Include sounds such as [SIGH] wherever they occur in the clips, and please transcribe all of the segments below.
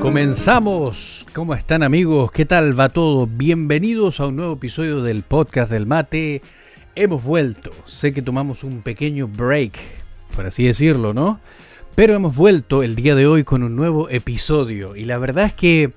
Comenzamos. ¿Cómo están amigos? ¿Qué tal va todo? Bienvenidos a un nuevo episodio del podcast del mate. Hemos vuelto. Sé que tomamos un pequeño break, por así decirlo, ¿no? Pero hemos vuelto el día de hoy con un nuevo episodio. Y la verdad es que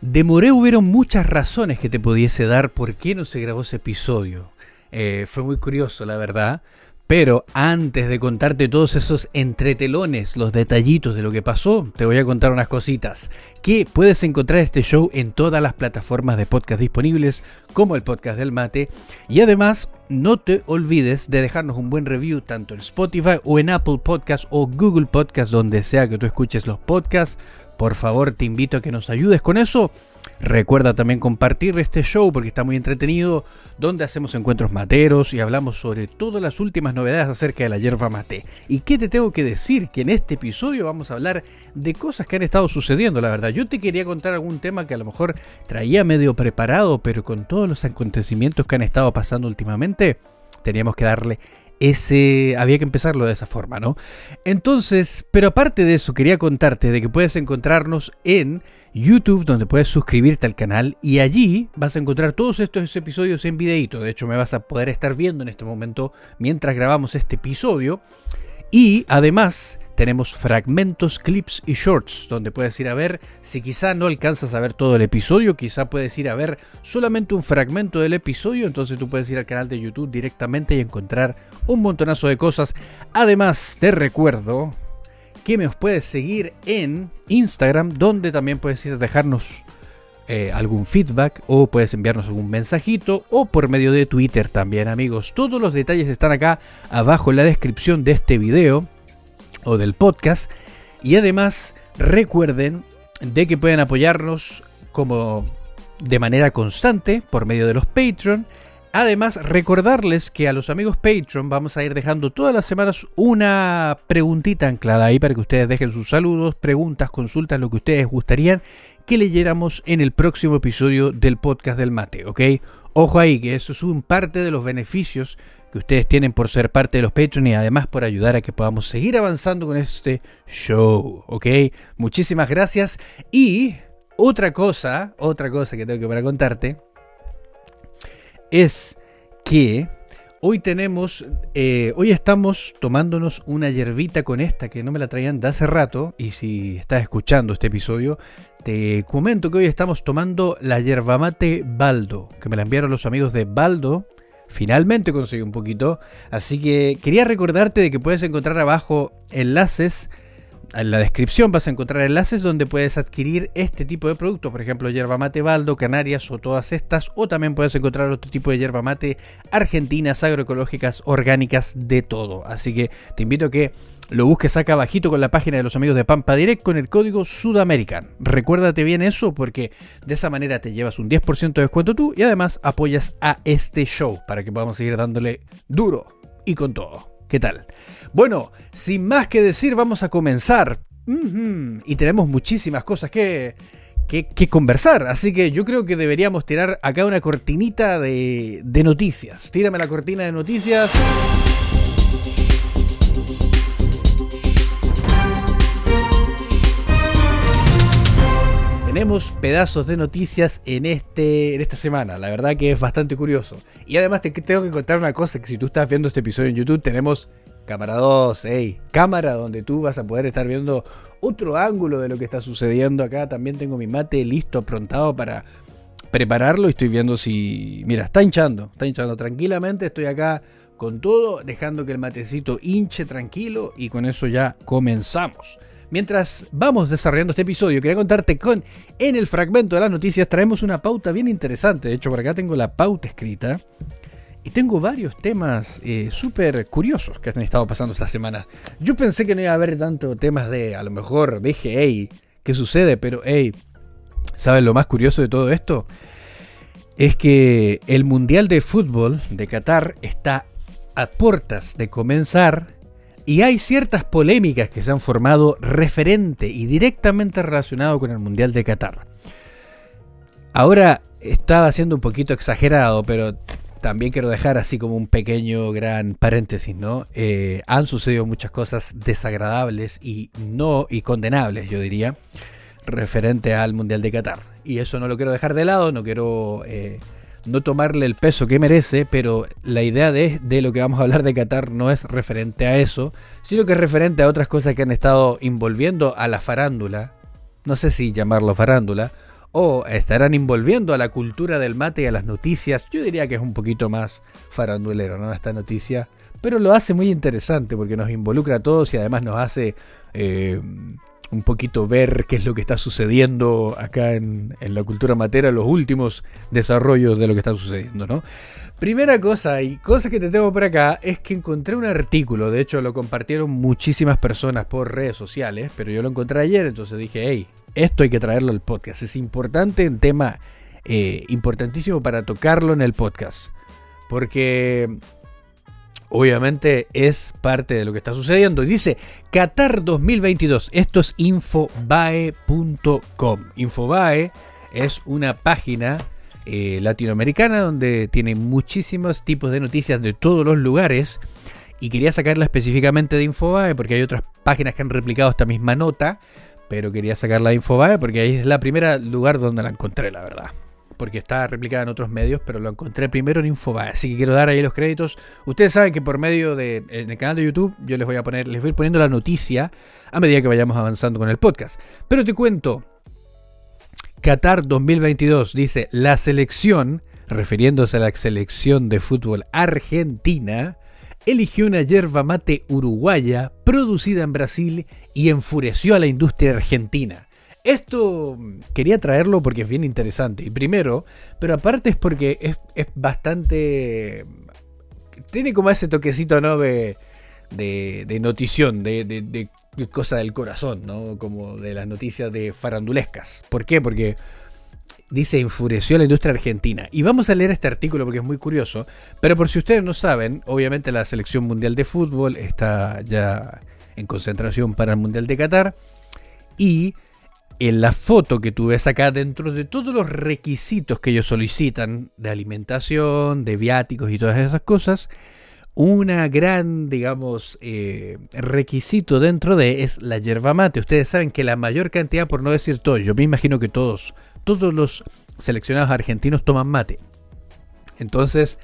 demoré, hubieron muchas razones que te pudiese dar por qué no se grabó ese episodio. Eh, fue muy curioso, la verdad. Pero antes de contarte todos esos entretelones, los detallitos de lo que pasó, te voy a contar unas cositas. Que puedes encontrar este show en todas las plataformas de podcast disponibles, como el podcast del mate. Y además, no te olvides de dejarnos un buen review tanto en Spotify o en Apple Podcast o Google Podcast, donde sea que tú escuches los podcasts. Por favor, te invito a que nos ayudes con eso. Recuerda también compartir este show porque está muy entretenido, donde hacemos encuentros materos y hablamos sobre todas las últimas novedades acerca de la hierba mate. ¿Y qué te tengo que decir? Que en este episodio vamos a hablar de cosas que han estado sucediendo, la verdad. Yo te quería contar algún tema que a lo mejor traía medio preparado, pero con todos los acontecimientos que han estado pasando últimamente, teníamos que darle ese había que empezarlo de esa forma, ¿no? Entonces, pero aparte de eso, quería contarte de que puedes encontrarnos en YouTube, donde puedes suscribirte al canal y allí vas a encontrar todos estos episodios en videito. De hecho, me vas a poder estar viendo en este momento mientras grabamos este episodio. Y además tenemos fragmentos, clips y shorts, donde puedes ir a ver, si quizá no alcanzas a ver todo el episodio, quizá puedes ir a ver solamente un fragmento del episodio, entonces tú puedes ir al canal de YouTube directamente y encontrar un montonazo de cosas. Además, te recuerdo que me puedes seguir en Instagram, donde también puedes ir a dejarnos eh, algún feedback o puedes enviarnos algún mensajito o por medio de Twitter también amigos. Todos los detalles están acá abajo en la descripción de este video o del podcast. Y además recuerden de que pueden apoyarnos como de manera constante por medio de los Patreon Además, recordarles que a los amigos Patreon vamos a ir dejando todas las semanas una preguntita anclada ahí para que ustedes dejen sus saludos, preguntas, consultas, lo que ustedes gustarían que leyéramos en el próximo episodio del podcast del mate, ¿ok? Ojo ahí, que eso es un parte de los beneficios que ustedes tienen por ser parte de los Patreon y además por ayudar a que podamos seguir avanzando con este show, ¿ok? Muchísimas gracias y otra cosa, otra cosa que tengo que para contarte es que hoy tenemos, eh, hoy estamos tomándonos una hierbita con esta que no me la traían de hace rato y si estás escuchando este episodio, te comento que hoy estamos tomando la yerba mate Baldo, que me la enviaron los amigos de Baldo. Finalmente conseguí un poquito, así que quería recordarte de que puedes encontrar abajo enlaces en la descripción vas a encontrar enlaces donde puedes adquirir este tipo de productos, por ejemplo, yerba mate Baldo, Canarias o todas estas, o también puedes encontrar otro tipo de yerba mate argentinas, agroecológicas, orgánicas, de todo. Así que te invito a que lo busques acá abajito con la página de los amigos de Pampa Direct con el código Sudamerican. Recuérdate bien eso porque de esa manera te llevas un 10% de descuento tú y además apoyas a este show para que podamos seguir dándole duro y con todo. ¿Qué tal? Bueno, sin más que decir, vamos a comenzar. Y tenemos muchísimas cosas que, que, conversar. Así que yo creo que deberíamos tirar acá una cortinita de, de noticias. Tírame la cortina de noticias. Tenemos pedazos de noticias en, este, en esta semana. La verdad que es bastante curioso. Y además te tengo que contar una cosa, que si tú estás viendo este episodio en YouTube, tenemos cámara 2, hey, cámara donde tú vas a poder estar viendo otro ángulo de lo que está sucediendo acá. También tengo mi mate listo, aprontado para prepararlo y estoy viendo si... Mira, está hinchando, está hinchando tranquilamente. Estoy acá con todo, dejando que el matecito hinche tranquilo y con eso ya comenzamos. Mientras vamos desarrollando este episodio, quería contarte con en el fragmento de las noticias traemos una pauta bien interesante. De hecho, por acá tengo la pauta escrita. Y tengo varios temas eh, súper curiosos que han estado pasando esta semana. Yo pensé que no iba a haber tanto temas de, a lo mejor, dije, hey, ¿qué sucede? Pero, hey, ¿saben lo más curioso de todo esto? Es que el Mundial de Fútbol de Qatar está a puertas de comenzar y hay ciertas polémicas que se han formado referente y directamente relacionado con el Mundial de Qatar. Ahora estaba siendo un poquito exagerado, pero también quiero dejar así como un pequeño gran paréntesis, ¿no? Eh, han sucedido muchas cosas desagradables y no y condenables, yo diría, referente al Mundial de Qatar. Y eso no lo quiero dejar de lado, no quiero eh, no tomarle el peso que merece, pero la idea de, de lo que vamos a hablar de Qatar no es referente a eso, sino que es referente a otras cosas que han estado envolviendo a la farándula, no sé si llamarlo farándula, o estarán envolviendo a la cultura del mate y a las noticias. Yo diría que es un poquito más farandulero, ¿no? Esta noticia. Pero lo hace muy interesante porque nos involucra a todos y además nos hace eh, un poquito ver qué es lo que está sucediendo acá en, en, la cultura matera, los últimos desarrollos de lo que está sucediendo, ¿no? Primera cosa y cosa que te tengo por acá es que encontré un artículo, de hecho lo compartieron muchísimas personas por redes sociales, pero yo lo encontré ayer, entonces dije, hey, esto hay que traerlo al podcast. Es importante, un tema eh, importantísimo para tocarlo en el podcast. Porque obviamente es parte de lo que está sucediendo. Y dice Qatar 2022. Esto es infobae.com. Infobae es una página eh, latinoamericana donde tiene muchísimos tipos de noticias de todos los lugares. Y quería sacarla específicamente de Infobae porque hay otras páginas que han replicado esta misma nota pero quería sacar la Infobae porque ahí es la primera lugar donde la encontré, la verdad. Porque está replicada en otros medios, pero lo encontré primero en Infobae. Así que quiero dar ahí los créditos. Ustedes saben que por medio de en el canal de YouTube yo les voy a poner, les voy a ir poniendo la noticia a medida que vayamos avanzando con el podcast. Pero te cuento, Qatar 2022 dice la selección, refiriéndose a la selección de fútbol argentina, eligió una yerba mate uruguaya producida en Brasil y enfureció a la industria argentina. Esto quería traerlo porque es bien interesante. Y primero, pero aparte es porque es, bastante... Tiene como ese toquecito, ¿no? De, de, notición, de, de, cosa del corazón, ¿no? Como de las noticias de farandulescas. ¿Por qué? Porque dice enfureció a la industria argentina. Y vamos a leer este artículo porque es muy curioso. Pero por si ustedes no saben, obviamente la selección mundial de fútbol está ya en concentración para el mundial de Qatar. Y en la foto que tú ves acá, dentro de todos los requisitos que ellos solicitan de alimentación, de viáticos y todas esas cosas, una gran, digamos, eh, requisito dentro de es la yerba mate. Ustedes saben que la mayor cantidad, por no decir todo, yo me imagino que todos todos los seleccionados argentinos toman mate. Entonces,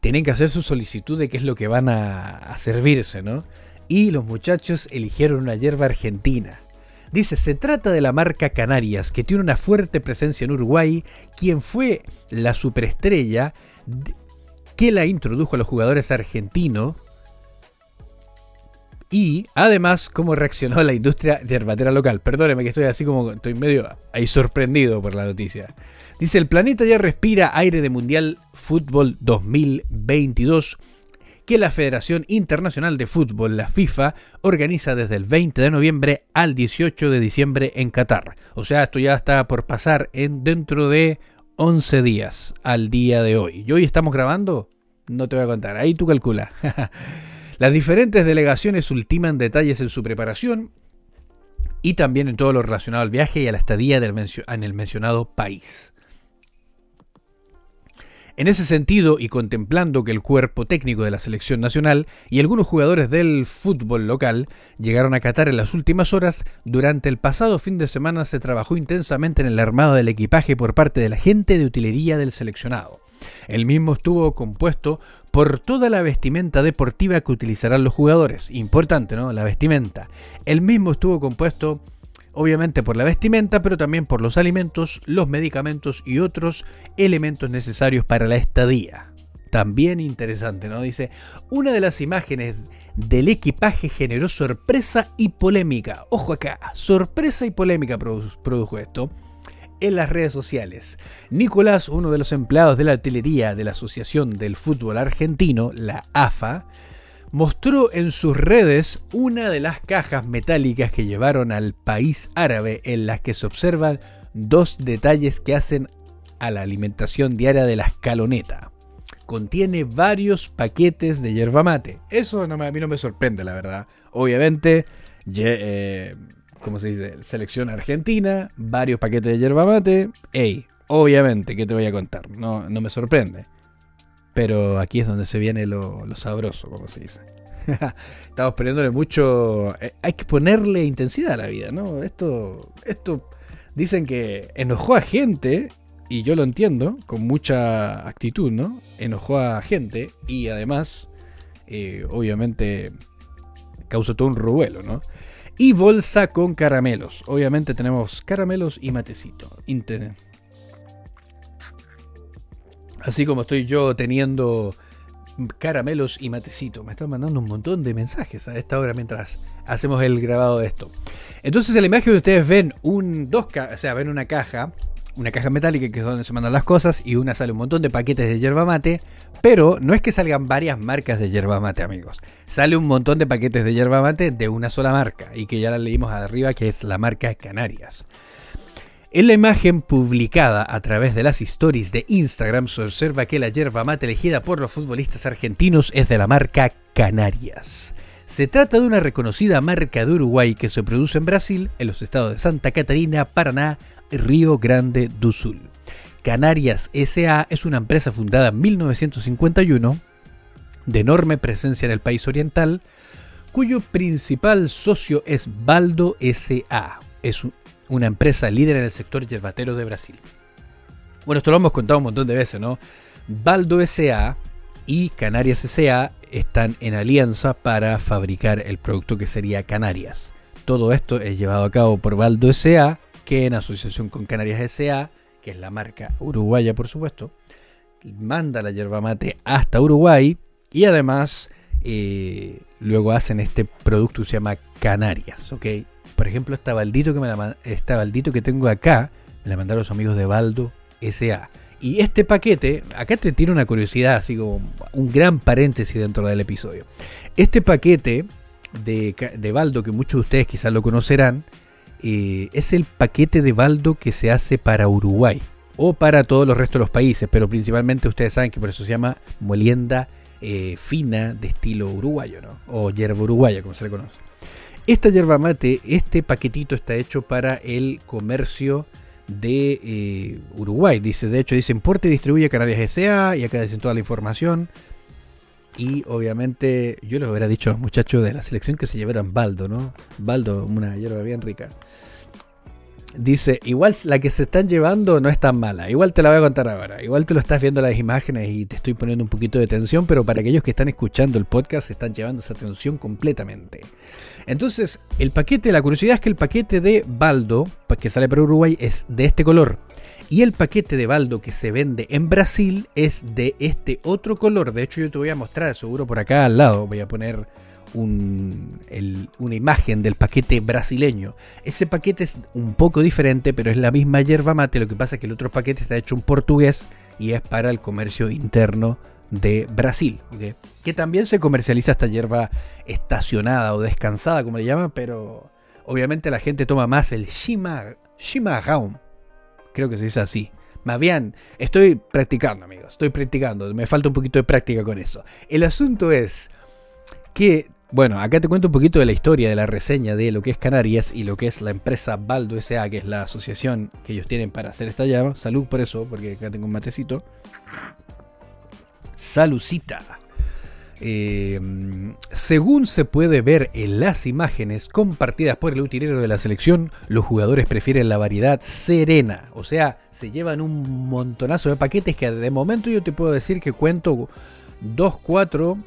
tienen que hacer su solicitud de qué es lo que van a, servirse, ¿no? Y los muchachos eligieron una hierba argentina. Dice, se trata de la marca Canarias, que tiene una fuerte presencia en Uruguay, quien fue la superestrella que la introdujo a los jugadores argentinos y además cómo reaccionó la industria de herbatera local. Perdóneme que estoy así como estoy medio ahí sorprendido por la noticia. Dice, el planeta ya respira aire de Mundial Fútbol 2022 que la Federación Internacional de Fútbol, la FIFA, organiza desde el 20 de noviembre al 18 de diciembre en Qatar. O sea, esto ya está por pasar en dentro de 11 días al día de hoy. ¿Y hoy estamos grabando? No te voy a contar, ahí tú calcula. [LAUGHS] Las diferentes delegaciones ultiman detalles en su preparación y también en todo lo relacionado al viaje y a la estadía en el mencionado país. En ese sentido, y contemplando que el cuerpo técnico de la selección nacional y algunos jugadores del fútbol local llegaron a Qatar en las últimas horas, durante el pasado fin de semana se trabajó intensamente en el armado del equipaje por parte de la gente de utilería del seleccionado. El mismo estuvo compuesto por toda la vestimenta deportiva que utilizarán los jugadores. Importante, ¿no? La vestimenta. El mismo estuvo compuesto obviamente por la vestimenta, pero también por los alimentos, los medicamentos y otros elementos necesarios para la estadía. También interesante, ¿no? Dice, una de las imágenes del equipaje generó sorpresa y polémica. Ojo acá, sorpresa y polémica produjo esto en las redes sociales. Nicolás, uno de los empleados de la artillería de la Asociación del Fútbol Argentino, la AFA, mostró en sus redes una de las cajas metálicas que llevaron al país árabe en las que se observan dos detalles que hacen a la alimentación diaria de la escaloneta. Contiene varios paquetes de yerba mate. Eso no a mí no me sorprende, la verdad. Obviamente, eh, como se dice? Selección argentina, varios paquetes de yerba mate. Ey, obviamente, ¿qué te voy a contar? No, no me sorprende. Pero aquí es donde se viene lo, sabroso, como se dice. [LAUGHS] Estamos poniéndole mucho... Eh, hay que ponerle intensidad a la vida, ¿no? Esto, esto dicen que enojó a gente, y yo lo entiendo, con mucha actitud, ¿no? Enojó a gente y además, eh, obviamente, causó todo un revuelo, ¿no? Y bolsa con caramelos. Obviamente tenemos caramelos y matecito. Así como estoy yo teniendo caramelos y matecito. Me están mandando un montón de mensajes a esta hora mientras hacemos el grabado de esto. Entonces en la imagen ustedes ven un dos, o sea, ven una caja, una caja metálica que es donde se mandan las cosas y una sale un montón de paquetes de yerba mate, pero no es que salgan varias marcas de yerba mate, amigos. Sale un montón de paquetes de yerba mate de una sola marca y que ya la leímos arriba que es la marca Canarias. En la imagen publicada a través de las stories de Instagram se observa que la yerba mate elegida por los futbolistas argentinos es de la marca Canarias. Se trata de una reconocida marca de Uruguay que se produce en Brasil, en los estados de Santa Catarina, Paraná y Río Grande do Sul. Canarias SA es una empresa fundada en 1951, de enorme presencia en el país oriental, cuyo principal socio es Baldo SA. Es una empresa líder en el sector yerbatero de Brasil. Bueno, esto lo hemos contado un montón de veces, ¿no? Baldo S.A. y Canarias S.A. están en alianza para fabricar el producto que sería Canarias. Todo esto es llevado a cabo por Baldo S.A., que en asociación con Canarias S.A., que es la marca uruguaya, por supuesto, manda la yerba mate hasta Uruguay y además eh, luego hacen este producto que se llama Canarias, ¿ok? Por ejemplo, esta baldito que, me esta baldito que tengo acá, me la mandaron los amigos de Baldo SA. Y este paquete, acá te tiene una curiosidad, así como un gran paréntesis dentro del episodio. Este paquete de, de Baldo, que muchos de ustedes quizás lo conocerán, eh, es el paquete de Baldo que se hace para Uruguay o para todos los restos de los países, pero principalmente ustedes saben que por eso se llama molienda eh, fina de estilo uruguayo, ¿no? O hierba uruguaya, como se le conoce. Esta yerba mate, este paquetito está hecho para el comercio de eh, Uruguay. Dice, de hecho, dice importe y distribuye Canarias S.A. y acá dicen toda la información. Y obviamente yo les hubiera dicho a los muchachos de la selección que se llevaran Baldo, ¿no? Baldo, una hierba bien rica. Dice, igual la que se están llevando no es tan mala. Igual te la voy a contar ahora. Igual tú lo estás viendo las imágenes y te estoy poniendo un poquito de tensión, pero para aquellos que están escuchando el podcast están llevando esa tensión completamente. Entonces, el paquete, la curiosidad es que el paquete de Baldo, que sale para Uruguay, es de este color. Y el paquete de Baldo que se vende en Brasil es de este otro color. De hecho, yo te voy a mostrar, seguro por acá al lado, voy a poner una imagen del paquete brasileño. Ese paquete es un poco diferente, pero es la misma yerba mate. Lo que pasa es que el otro paquete está hecho en portugués y es para el comercio interno de Brasil, que también se comercializa esta hierba estacionada o descansada, como le llaman, pero obviamente la gente toma más el shima, creo que se dice así. Más bien, estoy practicando, amigos, estoy practicando, me falta un poquito de práctica con eso. El asunto es que bueno, acá te cuento un poquito de la historia de la reseña de lo que es Canarias y lo que es la empresa Baldo SA, que es la asociación que ellos tienen para hacer esta llama. Salud por eso, porque acá tengo un matecito. Salucita. Eh, según se puede ver en las imágenes compartidas por el utilero de la selección, los jugadores prefieren la variedad serena. O sea, se llevan un montonazo de paquetes que de momento yo te puedo decir que cuento 2, 4,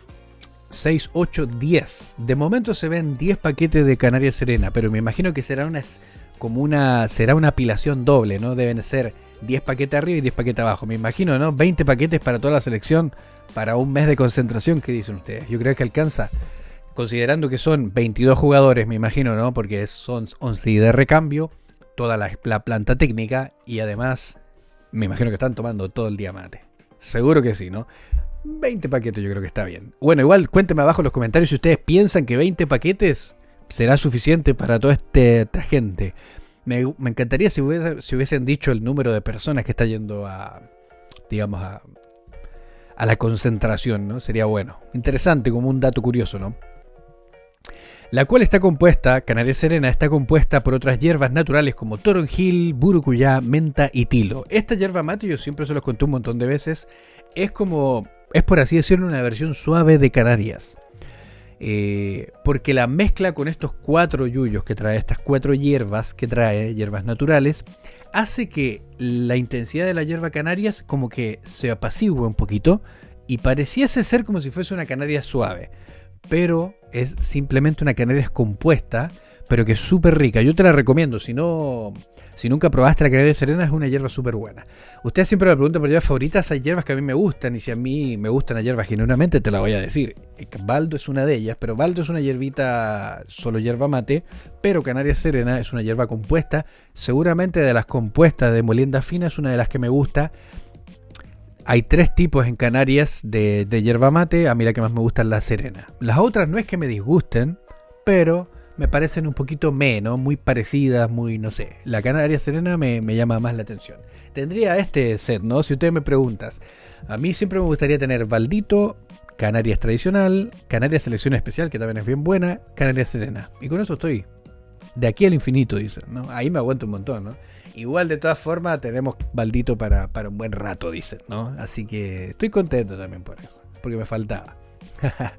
6, 8, 10. De momento se ven 10 paquetes de Canaria Serena, pero me imagino que será una como una será una apilación doble, ¿no? Deben ser 10 paquetes arriba y 10 paquetes abajo. Me imagino, ¿no? 20 paquetes para toda la selección para un mes de concentración, ¿qué dicen ustedes? Yo creo que alcanza considerando que son 22 jugadores, me imagino, ¿no? Porque son 11 de recambio, toda la, la planta técnica y además me imagino que están tomando todo el día mate. Seguro que sí, ¿no? 20 paquetes yo creo que está bien. Bueno, igual cuéntenme abajo en los comentarios si ustedes piensan que 20 paquetes será suficiente para toda este, esta gente. Me, encantaría si, hubiesen dicho el número de personas que está yendo a, digamos, a, a la concentración, ¿no? Sería bueno. Interesante como un dato curioso, ¿no? La cual está compuesta, Canaria Serena, está compuesta por otras hierbas naturales como toronjil, burucuyá, menta y tilo. Esta hierba mate, yo siempre se los conté un montón de veces, es como es por así decirlo una versión suave de Canarias. Eh, porque la mezcla con estos cuatro yuyos que trae, estas cuatro hierbas que trae, hierbas naturales, hace que la intensidad de la hierba Canarias como que se apacigüe un poquito y pareciese ser como si fuese una canaria suave, pero es simplemente una canaria compuesta, pero que es súper rica. Yo te la recomiendo, si no, si nunca probaste la canaria serena, es una hierba súper buena. Ustedes siempre me preguntan por hierbas favoritas, hay hierbas que a mí me gustan, y si a mí me gustan las hierbas genuinamente, te la voy a decir. Baldo es una de ellas, pero Baldo es una hierbita, solo hierba mate, pero canaria serena es una hierba compuesta. Seguramente de las compuestas de molienda fina es una de las que me gusta hay tres tipos en Canarias de, yerba mate. A mí la que más me gusta es la serena. Las otras no es que me disgusten, pero me parecen un poquito menos, muy parecidas, muy, no sé. La Canaria Serena me, llama más la atención. Tendría este set, ¿no? Si ustedes me preguntas, a mí siempre me gustaría tener Valdito, Canarias tradicional, Canarias selección especial, que también es bien buena, Canarias Serena. Y con eso estoy. De aquí al infinito, dicen, ¿no? Ahí me aguanto un montón, ¿no? Igual de todas formas tenemos baldito para, para un buen rato, dicen, ¿no? Así que estoy contento también por eso, porque me faltaba. [LAUGHS]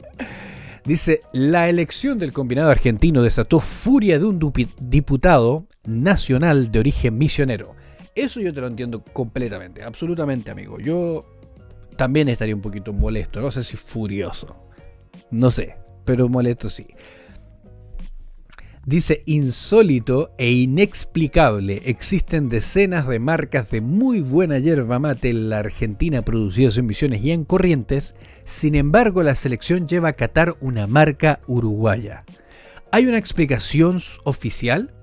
Dice, la elección del combinado argentino desató furia de un diputado nacional de origen misionero. Eso yo te lo entiendo completamente, absolutamente amigo. Yo también estaría un poquito molesto, no sé si furioso. No sé, pero molesto sí. Dice, insólito e inexplicable, existen decenas de marcas de muy buena yerba mate en la Argentina producidas en Misiones y en Corrientes, sin embargo la selección lleva a Qatar una marca uruguaya. ¿Hay una explicación oficial?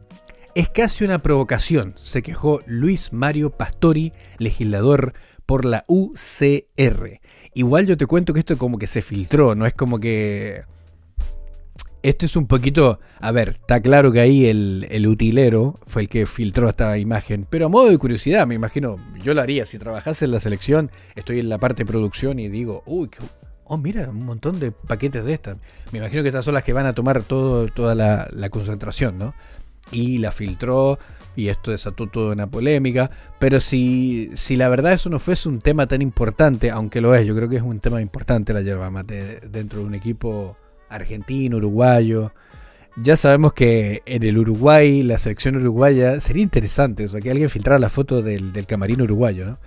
Es casi una provocación, se quejó Luis Mario Pastori, legislador por la UCR. Igual yo te cuento que esto como que se filtró, no es como que esto es un poquito, a ver, está claro que ahí el, utilero fue el que filtró esta imagen, pero a modo de curiosidad, me imagino, yo lo haría, si trabajase en la selección, estoy en la parte de producción y digo, uy, oh, mira, un montón de paquetes de estas. Me imagino que estas son las que van a tomar todo, toda la, concentración, ¿no? Y la filtró y esto desató toda una polémica, pero si, si la verdad eso no fuese un tema tan importante, aunque lo es, yo creo que es un tema importante la yerba mate dentro de un equipo argentino, uruguayo. Ya sabemos que en el Uruguay, la selección uruguaya, sería interesante eso, que alguien filtrara la foto del, camarín uruguayo, ¿no?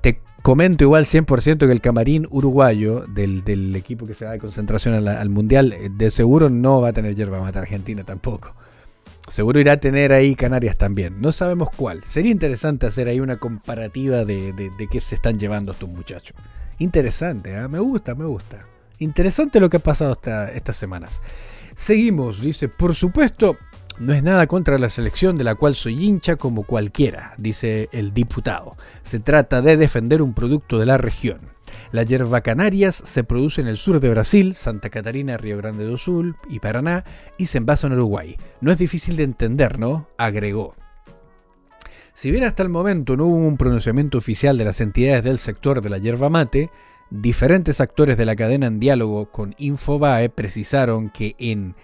Te comento igual 100% que el camarín uruguayo del, equipo que se va de concentración al, Mundial, eh, de seguro no va a tener yerba mata Argentina tampoco. Seguro irá a tener ahí Canarias también. No sabemos cuál. Sería interesante hacer ahí una comparativa de, qué se están llevando estos muchachos. Interesante, ¿eh? me gusta, me gusta. Interesante lo que ha pasado estas semanas. Seguimos, dice, por supuesto, no es nada contra la selección de la cual soy hincha como cualquiera, dice el diputado. Se trata de defender un producto de la región. La yerba canarias se produce en el sur de Brasil, Santa Catarina, Río Grande do Sul y Paraná y se envasa en Uruguay. No es difícil de entender, ¿no? Agregó. Si bien hasta el momento no hubo un pronunciamiento oficial de las entidades del sector de la yerba mate, Diferentes actores de la cadena en diálogo con Infobae precisaron que en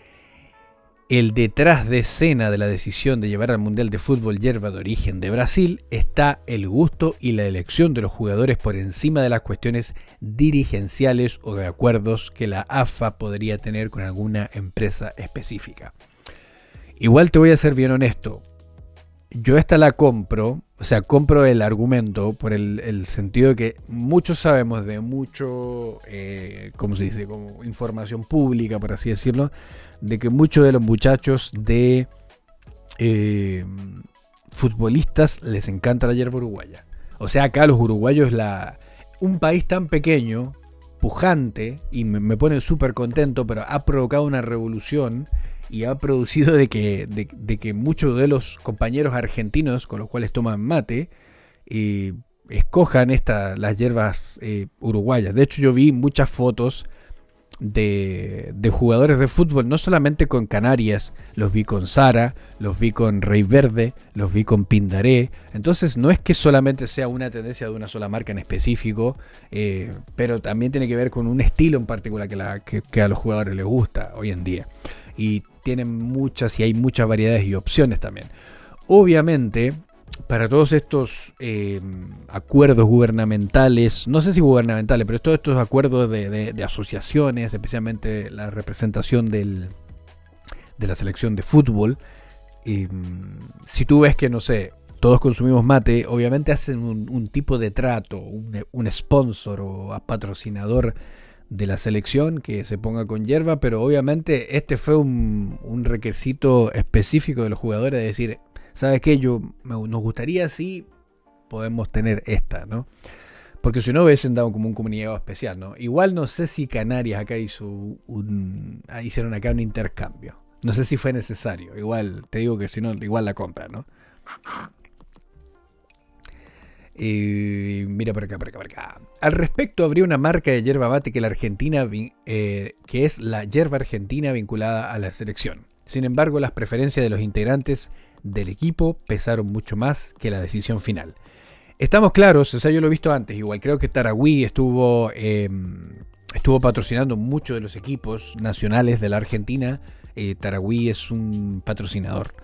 el detrás de escena de la decisión de llevar al Mundial de Fútbol hierba de origen de Brasil está el gusto y la elección de los jugadores por encima de las cuestiones dirigenciales o de acuerdos que la AFA podría tener con alguna empresa específica. Igual te voy a ser bien honesto, yo esta la compro, o sea, compro el argumento por el, sentido de que muchos sabemos de mucho, eh, ¿cómo se dice? Como información pública, por así decirlo, de que muchos de los muchachos de eh, futbolistas les encanta la hierba uruguaya. O sea, acá los uruguayos, la, un país tan pequeño, y me, me pone súper contento, pero ha provocado una revolución y ha producido de que, de, que muchos de los compañeros argentinos con los cuales toman mate eh, escojan esta, las hierbas eh, uruguayas. De hecho, yo vi muchas fotos de, de, jugadores de fútbol, no solamente con Canarias, los vi con Sara, los vi con Rey Verde, los vi con Pindaré. Entonces, no es que solamente sea una tendencia de una sola marca en específico, eh, pero también tiene que ver con un estilo en particular que, que a los jugadores les gusta hoy en día. Y tienen muchas y hay muchas variedades y opciones también. Obviamente, para todos estos eh, acuerdos gubernamentales, no sé si gubernamentales, pero todos estos acuerdos de, asociaciones, especialmente la representación de la selección de fútbol, eh, si tú ves que, no sé, todos consumimos mate, obviamente hacen un, tipo de trato, un, sponsor o patrocinador de la selección que se ponga con hierba, pero obviamente este fue un, un requisito específico de los jugadores de decir, ¿sabes qué? Yo, nos gustaría si podemos tener esta, ¿no? Porque si no hubiesen dado como un comunicado especial, ¿no? Igual no sé si Canarias acá hizo un, ah, hicieron acá un intercambio. No sé si fue necesario. Igual, te digo que si no, igual la compra, ¿no? Y mira por acá, por acá, por acá. Al respecto, habría una marca de yerba mate que la Argentina, eh, que es la yerba argentina vinculada a la selección. Sin embargo, las preferencias de los integrantes del equipo pesaron mucho más que la decisión final. Estamos claros, o sea, yo lo he visto antes, igual creo que Taragüí estuvo, em, estuvo patrocinando muchos de los equipos nacionales de la Argentina. Eh, Taragüí es un patrocinador,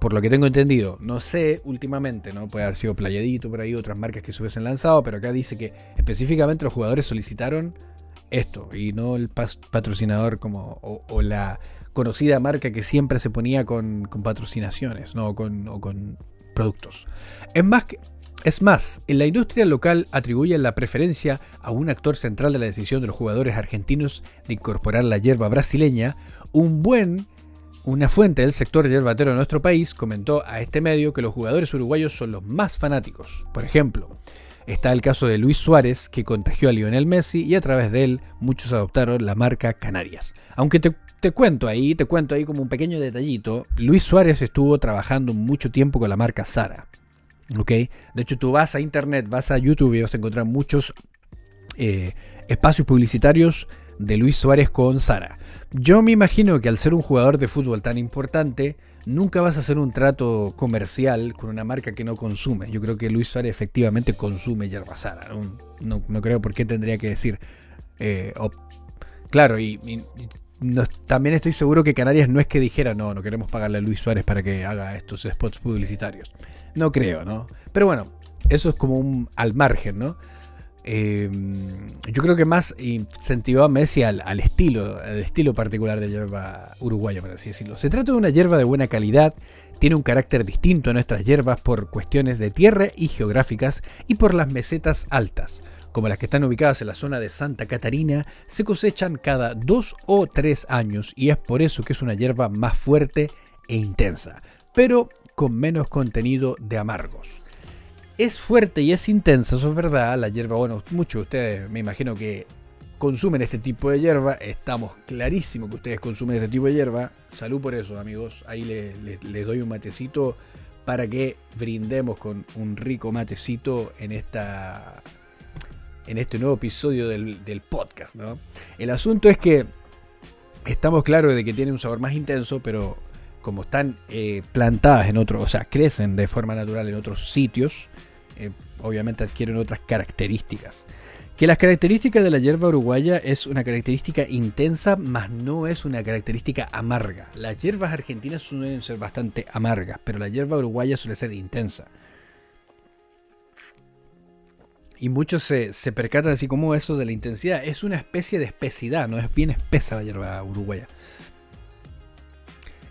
por lo que tengo entendido. No sé últimamente, ¿no? Puede haber sido Playadito por ahí, otras marcas que se hubiesen lanzado, pero acá dice que específicamente los jugadores solicitaron esto y no el patrocinador como o la conocida marca que siempre se ponía con, patrocinaciones ¿no? con, o con productos. Es más, es más, en la industria local atribuye la preferencia a un actor central de la decisión de los jugadores argentinos de incorporar la hierba brasileña, un buen una fuente del sector yerbatero de nuestro país comentó a este medio que los jugadores uruguayos son los más fanáticos. Por ejemplo, está el caso de Luis Suárez, que contagió a Lionel Messi y a través de él muchos adoptaron la marca Canarias. Aunque te te cuento ahí, te cuento ahí como un pequeño detallito. Luis Suárez estuvo trabajando mucho tiempo con la marca Sara. ¿Ok? De hecho, tú vas a internet, vas a YouTube y vas a encontrar muchos eh, espacios publicitarios de Luis Suárez con Sara. Yo me imagino que al ser un jugador de fútbol tan importante, nunca vas a hacer un trato comercial con una marca que no consume. Yo creo que Luis Suárez efectivamente consume yerba Sara. No, no, creo por qué tendría que decir. Eh, claro, y también estoy seguro que Canarias no es que dijera, no, no queremos pagarle a Luis Suárez para que haga estos spots publicitarios. No creo, ¿no? Pero bueno, eso es como un al margen, ¿no? Eh, yo creo que más incentivó a Messi al, estilo, al estilo particular de hierba uruguaya, por así decirlo. Se trata de una hierba de buena calidad, tiene un carácter distinto a nuestras hierbas por cuestiones de tierra y geográficas y por las mesetas altas como las que están ubicadas en la zona de Santa Catarina, se cosechan cada dos o tres años y es por eso que es una hierba más fuerte e intensa, pero con menos contenido de amargos. Es fuerte y es intensa, eso es verdad, la hierba, bueno, muchos de ustedes me imagino que consumen este tipo de hierba, estamos clarísimos que ustedes consumen este tipo de hierba, salud por eso amigos, ahí les doy un matecito para que brindemos con un rico matecito en esta en este nuevo episodio del, podcast. ¿no? El asunto es que estamos claros de que tiene un sabor más intenso, pero como están eh, plantadas en otros, o sea, crecen de forma natural en otros sitios, eh, obviamente adquieren otras características. Que las características de la hierba uruguaya es una característica intensa, más no es una característica amarga. Las hierbas argentinas suelen ser bastante amargas, pero la hierba uruguaya suele ser intensa. Y muchos se, percatan así como eso de la intensidad. Es una especie de espesidad, ¿no? Es bien espesa la hierba uruguaya.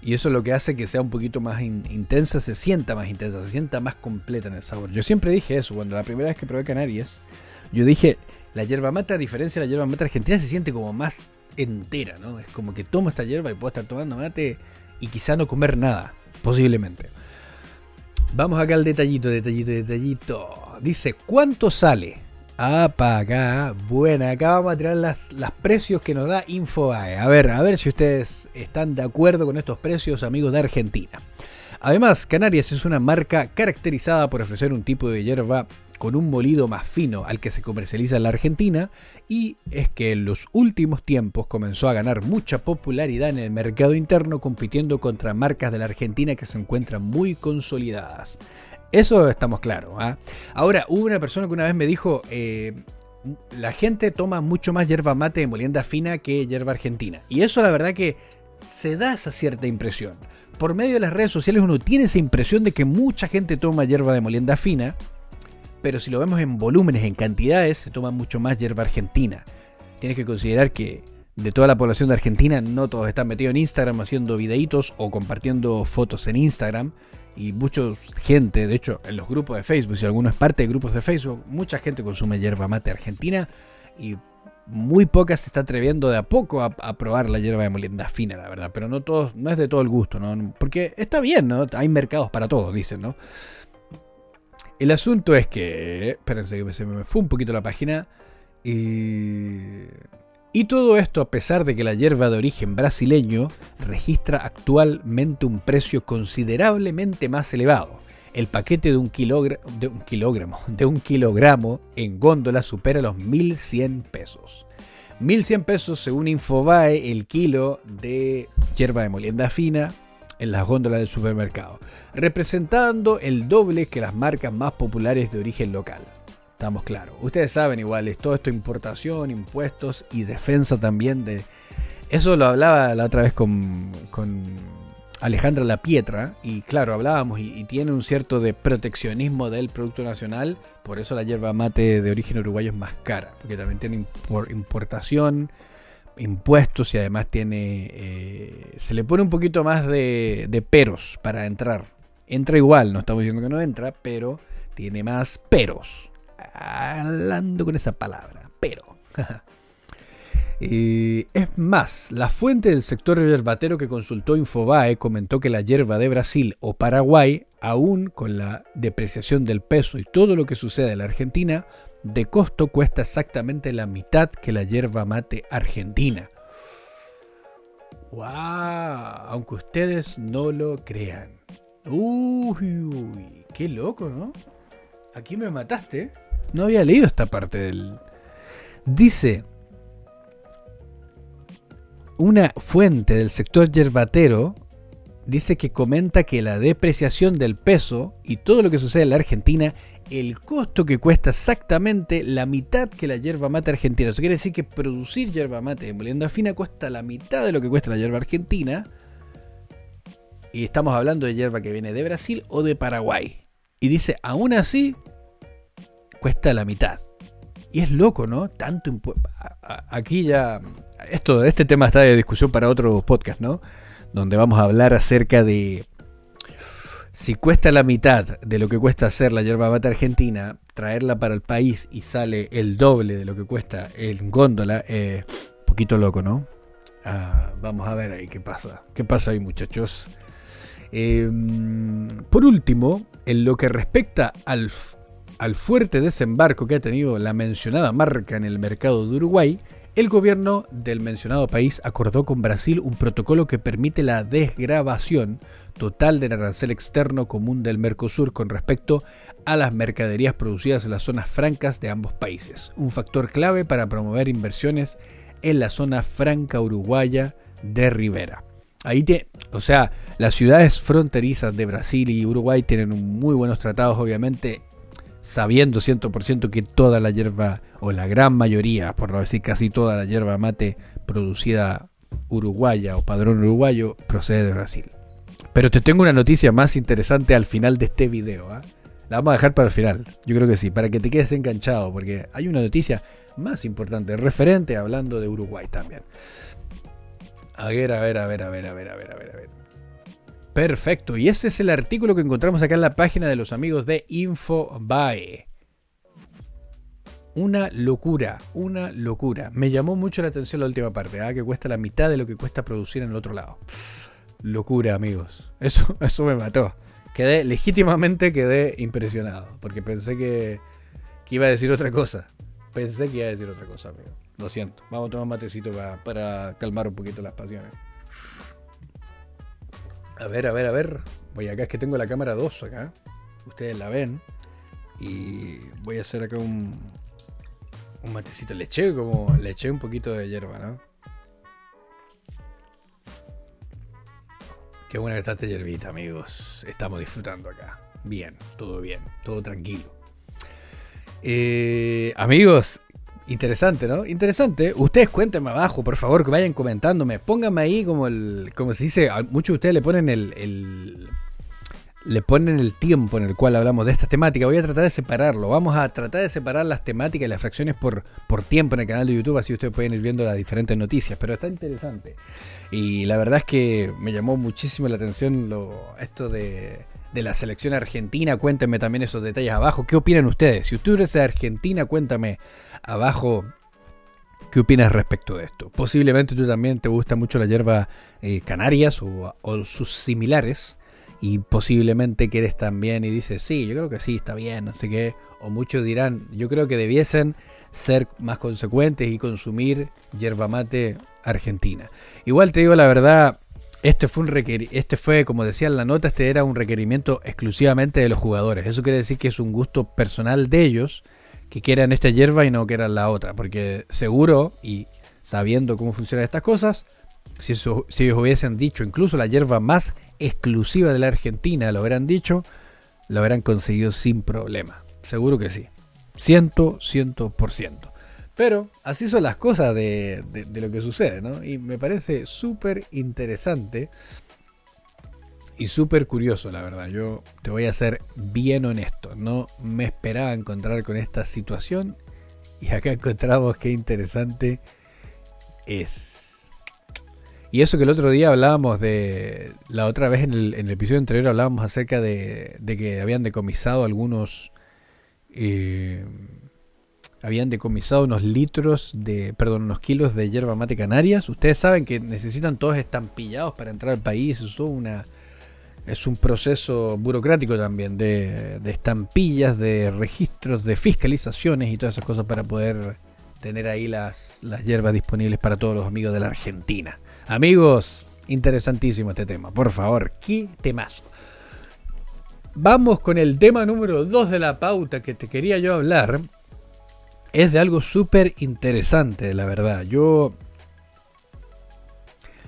Y eso es lo que hace que sea un poquito más intensa, se sienta más intensa, se sienta más completa en el sabor. Yo siempre dije eso, cuando la primera vez que probé Canarias, yo dije, la hierba mate, a diferencia de la hierba mate argentina, se siente como más entera, ¿no? Es como que tomo esta hierba y puedo estar tomando mate y quizá no comer nada, posiblemente. Vamos acá al detallito, detallito, detallito. Dice, ¿cuánto sale? Apaga, buena, acá vamos a tirar las, precios que nos da Infobae. A ver, a ver si ustedes están de acuerdo con estos precios, amigos de Argentina. Además, Canarias es una marca caracterizada por ofrecer un tipo de hierba con un molido más fino al que se comercializa en la Argentina y es que en los últimos tiempos comenzó a ganar mucha popularidad en el mercado interno compitiendo contra marcas de la Argentina que se encuentran muy consolidadas. Eso estamos claros. ¿ah? Ahora, hubo una persona que una vez me dijo, eh, la gente toma mucho más hierba mate de molienda fina que hierba argentina. Y eso la verdad que se da esa cierta impresión. por medio de las redes sociales uno tiene esa impresión de que mucha gente toma hierba de molienda fina, pero si lo vemos en volúmenes, en cantidades, se toma mucho más hierba argentina. Tienes que considerar que de toda la población de Argentina, no todos están metidos en Instagram haciendo videitos o compartiendo fotos en Instagram. Y mucha gente, de hecho, en los grupos de Facebook, si alguno es parte de grupos de Facebook, mucha gente consume hierba mate argentina y muy poca se está atreviendo de a poco a, probar la hierba de molienda fina, la verdad. Pero no todos, no es de todo el gusto, ¿no? Porque está bien, ¿no? Hay mercados para todos, dicen, ¿no? El asunto es que. Espérense que se me fue un poquito la página. Y. Y todo esto a pesar de que la hierba de origen brasileño registra actualmente un precio considerablemente más elevado. El paquete de un, kilogramo, kilogramo en góndola supera los 1.100 pesos. 1.100 pesos según Infobae el kilo de hierba de molienda fina en las góndolas del supermercado, representando el doble que las marcas más populares de origen local. Estamos claros. Ustedes saben igual, es todo esto importación, impuestos y defensa también de... Eso lo hablaba la otra vez con, con Alejandra La Pietra y claro, hablábamos y, tiene un cierto de proteccionismo del producto nacional, por eso la hierba mate de origen uruguayo es más cara, porque también tiene importación, impuestos y además tiene... Eh, se le pone un poquito más de, de peros para entrar. Entra igual, no estamos diciendo que no entra, pero tiene más peros hablando con esa palabra, pero. [LAUGHS] es más, la fuente del sector yerbatero que consultó Infobae comentó que la hierba de Brasil o Paraguay, aún con la depreciación del peso y todo lo que sucede en la Argentina, de costo cuesta exactamente la mitad que la hierba mate argentina. ¡Wow! Aunque ustedes no lo crean. Uy, uy, qué loco, ¿no? Aquí me mataste. No había leído esta parte del... Dice, una fuente del sector yerbatero dice que comenta que la depreciación del peso y todo lo que sucede en la Argentina, el costo que cuesta exactamente la mitad que la yerba mate argentina. Eso quiere decir que producir yerba mate en molienda fina cuesta la mitad de lo que cuesta la yerba argentina. Y estamos hablando de yerba que viene de Brasil o de Paraguay. Y dice, aún así, cuesta la mitad. Y es loco, ¿no? Tanto Aquí ya. Esto, este tema está de discusión para otro podcast, ¿no? Donde vamos a hablar acerca de. Si cuesta la mitad de lo que cuesta hacer la yerba mate argentina, traerla para el país y sale el doble de lo que cuesta en góndola, eh, poquito loco, ¿no? Ah, vamos a ver ahí qué pasa. ¿Qué pasa ahí, muchachos? Em, por último, en lo que respecta al al fuerte desembarco que ha tenido la mencionada marca en el mercado de Uruguay, el gobierno del mencionado país acordó con Brasil un protocolo que permite la desgrabación total del arancel externo común del Mercosur con respecto a las mercaderías producidas en las zonas francas de ambos países, un factor clave para promover inversiones en la zona franca uruguaya de Rivera. Ahí o sea, las ciudades fronterizas de Brasil y Uruguay tienen muy buenos tratados, obviamente, sabiendo 100% que toda la hierba, o la gran mayoría, por no decir casi toda la hierba mate producida uruguaya o padrón uruguayo, procede de Brasil. Pero te tengo una noticia más interesante al final de este video. ¿ah? La vamos a dejar para el final. Yo creo que sí, para que te quedes enganchado, porque hay una noticia más importante, referente hablando de Uruguay también. A ver, a ver, a ver, a ver, a ver, a ver, a ver, a ver. Perfecto, y ese es el artículo que encontramos acá en la página de los amigos de Infobae. Una locura, una locura. Me llamó mucho la atención la última parte, ¿ah? que cuesta la mitad de lo que cuesta producir en el otro lado. locura, amigos. Eso, [LAUGHS] eso me mató. Quedé, legítimamente quedé impresionado, porque pensé que, iba a decir otra cosa. Pensé que iba a decir otra cosa, amigo. Lo siento. Vamos a tomar matecito para calmar un poquito las pasiones. A ver, a ver, a ver. Voy acá, es que tengo la cámara 2 acá. Ustedes la ven. Y voy a hacer acá un, un matecito. Le eché como. Le eché un poquito de hierba, ¿no? Qué buena que está esta hierbita, amigos. Estamos disfrutando acá. Bien, todo bien, todo tranquilo. Eh, amigos, Interesante, ¿no? Interesante. Ustedes cuéntenme abajo, por favor, que vayan comentándome. Pónganme ahí como el. Como se dice, muchos de ustedes le ponen el, el. le ponen el tiempo en el cual hablamos de esta temática. Voy a tratar de separarlo. Vamos a tratar de separar las temáticas y las fracciones por, por tiempo en el canal de YouTube, así ustedes pueden ir viendo las diferentes noticias. Pero está interesante. Y la verdad es que me llamó muchísimo la atención lo, esto de de la selección argentina. Cuéntenme también esos detalles abajo. ¿Qué opinan ustedes? Si usted eres de Argentina, cuéntame abajo qué opinas respecto de esto. Posiblemente tú también te gusta mucho la hierba eh, canarias o, sus similares. Y posiblemente quieres también y dices, sí, yo creo que sí, está bien, sé qué. O muchos dirán, yo creo que debiesen ser más consecuentes y consumir yerba mate argentina. Igual te digo la verdad, este fue, un este fue, como decía en la nota, este era un requerimiento exclusivamente de los jugadores. Eso quiere decir que es un gusto personal de ellos que quieran esta hierba y no quieran la otra. Porque seguro, y sabiendo cómo funcionan estas cosas, si, ellos hubiesen dicho incluso la hierba más exclusiva de la Argentina, lo hubieran dicho, lo hubieran conseguido sin problema. Seguro que sí. Ciento, ciento por ciento. Pero así son las cosas de, lo que sucede, ¿no? Y me parece súper interesante y súper curioso, la verdad. Yo te voy a ser bien honesto. No me esperaba encontrar con esta situación. Y acá encontramos qué interesante es. Y eso que el otro día hablábamos de. La otra vez en el, episodio anterior hablábamos acerca de, que habían decomisado algunos. Eh, habían decomisado unos litros de, perdón, unos kilos de hierba mate canarias. Ustedes saben que necesitan todos estampillados para entrar al país. Es una, es un proceso burocrático también de, estampillas, de registros, de fiscalizaciones y todas esas cosas para poder tener ahí las, las hierbas disponibles para todos los amigos de la Argentina. Amigos, interesantísimo este tema. Por favor, qué temazo. Vamos con el tema número 2 de la pauta que te quería yo hablar es de algo súper interesante, la verdad. Yo,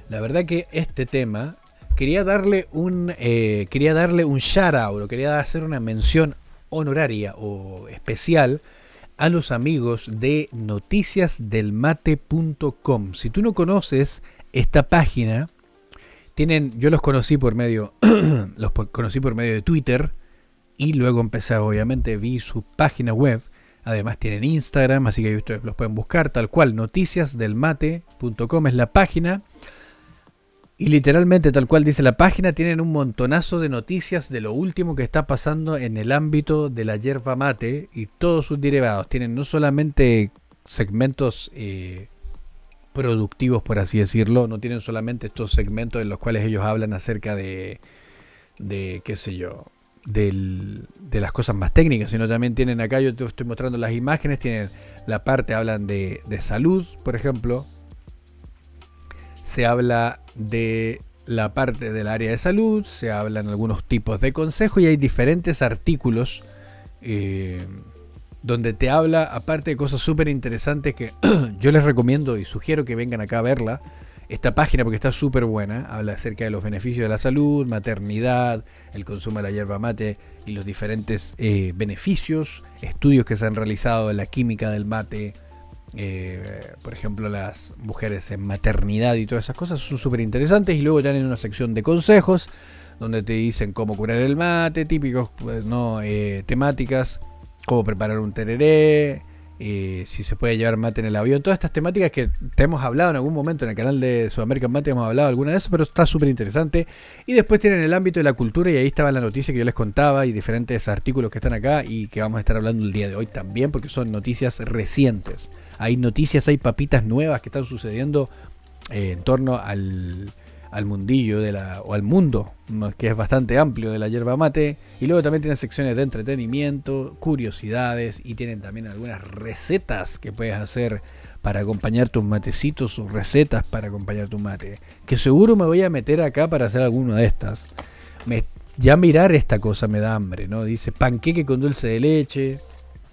la verdad que este tema quería darle un, eh, quería darle un shout out, quería hacer una mención honoraria o especial a los amigos de noticiasdelmate.com. Si tú no conoces esta página, tienen, yo los conocí por medio, [CLEARS THROAT] los conocí por medio de Twitter y luego empecé, obviamente, vi su página web Además tienen Instagram, así que ustedes los pueden buscar tal cual. Noticiasdelmate.com es la página. Y literalmente, tal cual dice la página, tienen un montonazo de noticias de lo último que está pasando en el ámbito de la yerba mate y todos sus derivados. Tienen no solamente segmentos eh, productivos, por así decirlo, no tienen solamente estos segmentos en los cuales ellos hablan acerca de, de qué sé yo, de las cosas más técnicas, sino también tienen acá, yo te estoy mostrando las imágenes, tienen la parte, hablan de, salud, por ejemplo, se habla de la parte del área de salud, se hablan algunos tipos de consejos y hay diferentes artículos eh, donde te habla, aparte de cosas súper interesantes que [CLEARS THROAT] yo les recomiendo y sugiero que vengan acá a verla, esta página porque está súper buena, habla acerca de los beneficios de la salud, maternidad, el consumo de la hierba mate y los diferentes eh, beneficios, estudios que se han realizado en la química del mate, eh, por ejemplo las mujeres en maternidad y todas esas cosas son súper interesantes y luego tienen una sección de consejos donde te dicen cómo curar el mate, típicos pues, no eh, temáticas, cómo preparar un tereré, eh, si se puede llevar mate en el avión, todas estas temáticas que te hemos hablado en algún momento en el canal de Sudamerican Mate, hemos hablado alguna de eso, pero está súper interesante. Y después tienen el ámbito de la cultura y ahí estaba la noticia que yo les contaba y diferentes artículos que están acá y que vamos a estar hablando el día de hoy también porque son noticias recientes. Hay noticias, hay papitas nuevas que están sucediendo eh, en torno al al mundillo de la, o al mundo, que es bastante amplio de la yerba mate. Y luego también tienen secciones de entretenimiento, curiosidades y tienen también algunas recetas que puedes hacer para acompañar tus matecitos o recetas para acompañar tu mate. Que seguro me voy a meter acá para hacer alguna de estas. Ya mirar esta cosa me da hambre, ¿no? Dice panqueque con dulce de leche,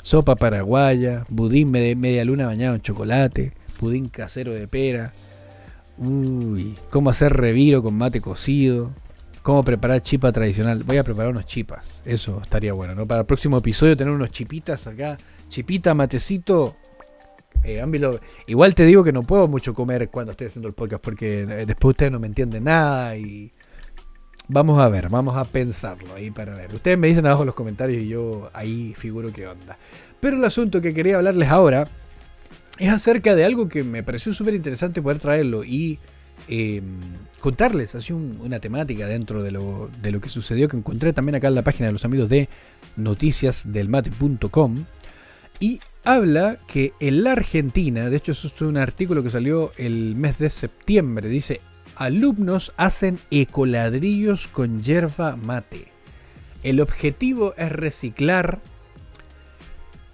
sopa paraguaya, budín media luna bañado en chocolate, pudín casero de pera Uy, cómo hacer reviro con mate cocido. Cómo preparar chipa tradicional. Voy a preparar unos chipas. Eso estaría bueno, ¿no? Para el próximo episodio tener unos chipitas acá. Chipita, matecito. Eh, igual te digo que no puedo mucho comer cuando estoy haciendo el podcast porque eh, después ustedes no me entienden nada y vamos a ver, vamos a pensarlo ahí para ver. Ustedes me dicen abajo en los comentarios y yo ahí figuro qué onda. Pero el asunto que quería hablarles ahora es acerca de algo que me pareció súper interesante poder traerlo y em, contarles así una temática dentro de lo, de lo que sucedió que encontré también acá en la página de los amigos de noticiasdelmate.com y habla que en la Argentina, de hecho eso es un artículo que salió el mes de septiembre, dice, alumnos hacen ecoladrillos con yerba mate. El objetivo es reciclar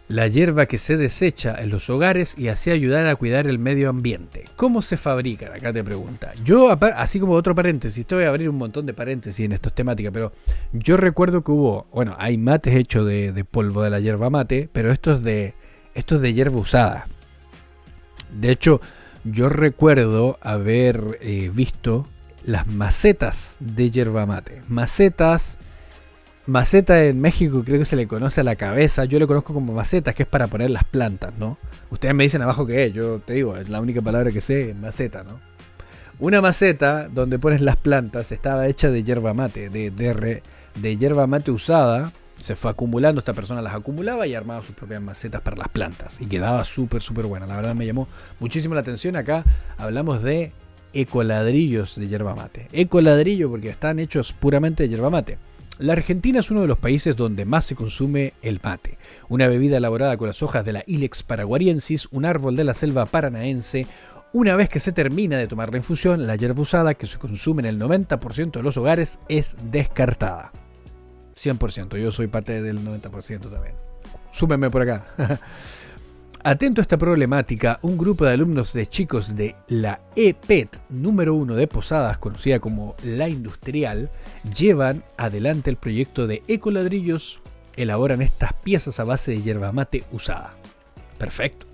la hierba que se desecha en los hogares y así ayudar a cuidar el medio ambiente. ¿Cómo se fabrican? Acá te pregunta. Yo, así como otro paréntesis, te voy a abrir un montón de paréntesis en estas temáticas, pero yo recuerdo que hubo, bueno, hay mates hechos de, polvo de la hierba mate, pero esto es de, esto es de hierba usada. De hecho, yo recuerdo haber eh, visto las macetas de hierba mate. Macetas Maceta en México creo que se le conoce a la cabeza. Yo lo conozco como maceta, que es para poner las plantas, ¿no? Ustedes me dicen abajo qué es. Yo te digo, es la única palabra que sé, maceta, ¿no? Una maceta donde pones las plantas estaba hecha de hierba mate, de, de, de hierba mate usada. Se fue acumulando, esta persona las acumulaba y armaba sus propias macetas para las plantas. Y quedaba súper, súper buena. La verdad me llamó muchísimo la atención. Acá hablamos de ecoladrillos de hierba mate. Ecoladrillo porque están hechos puramente de hierba mate. La Argentina es uno de los países donde más se consume el mate, una bebida elaborada con las hojas de la Ilex paraguariensis, un árbol de la selva paranaense. Una vez que se termina de tomar la infusión, la hierba usada, que se consume en el 90% de los hogares, es descartada. 100%, yo soy parte del 90% también. Súmenme por acá. [LAUGHS] Atento a esta problemática, un grupo de alumnos de chicos de la EPET número 1 de Posadas, conocida como La Industrial, llevan adelante el proyecto de ecoladrillos. Elaboran estas piezas a base de yerba mate usada. Perfecto.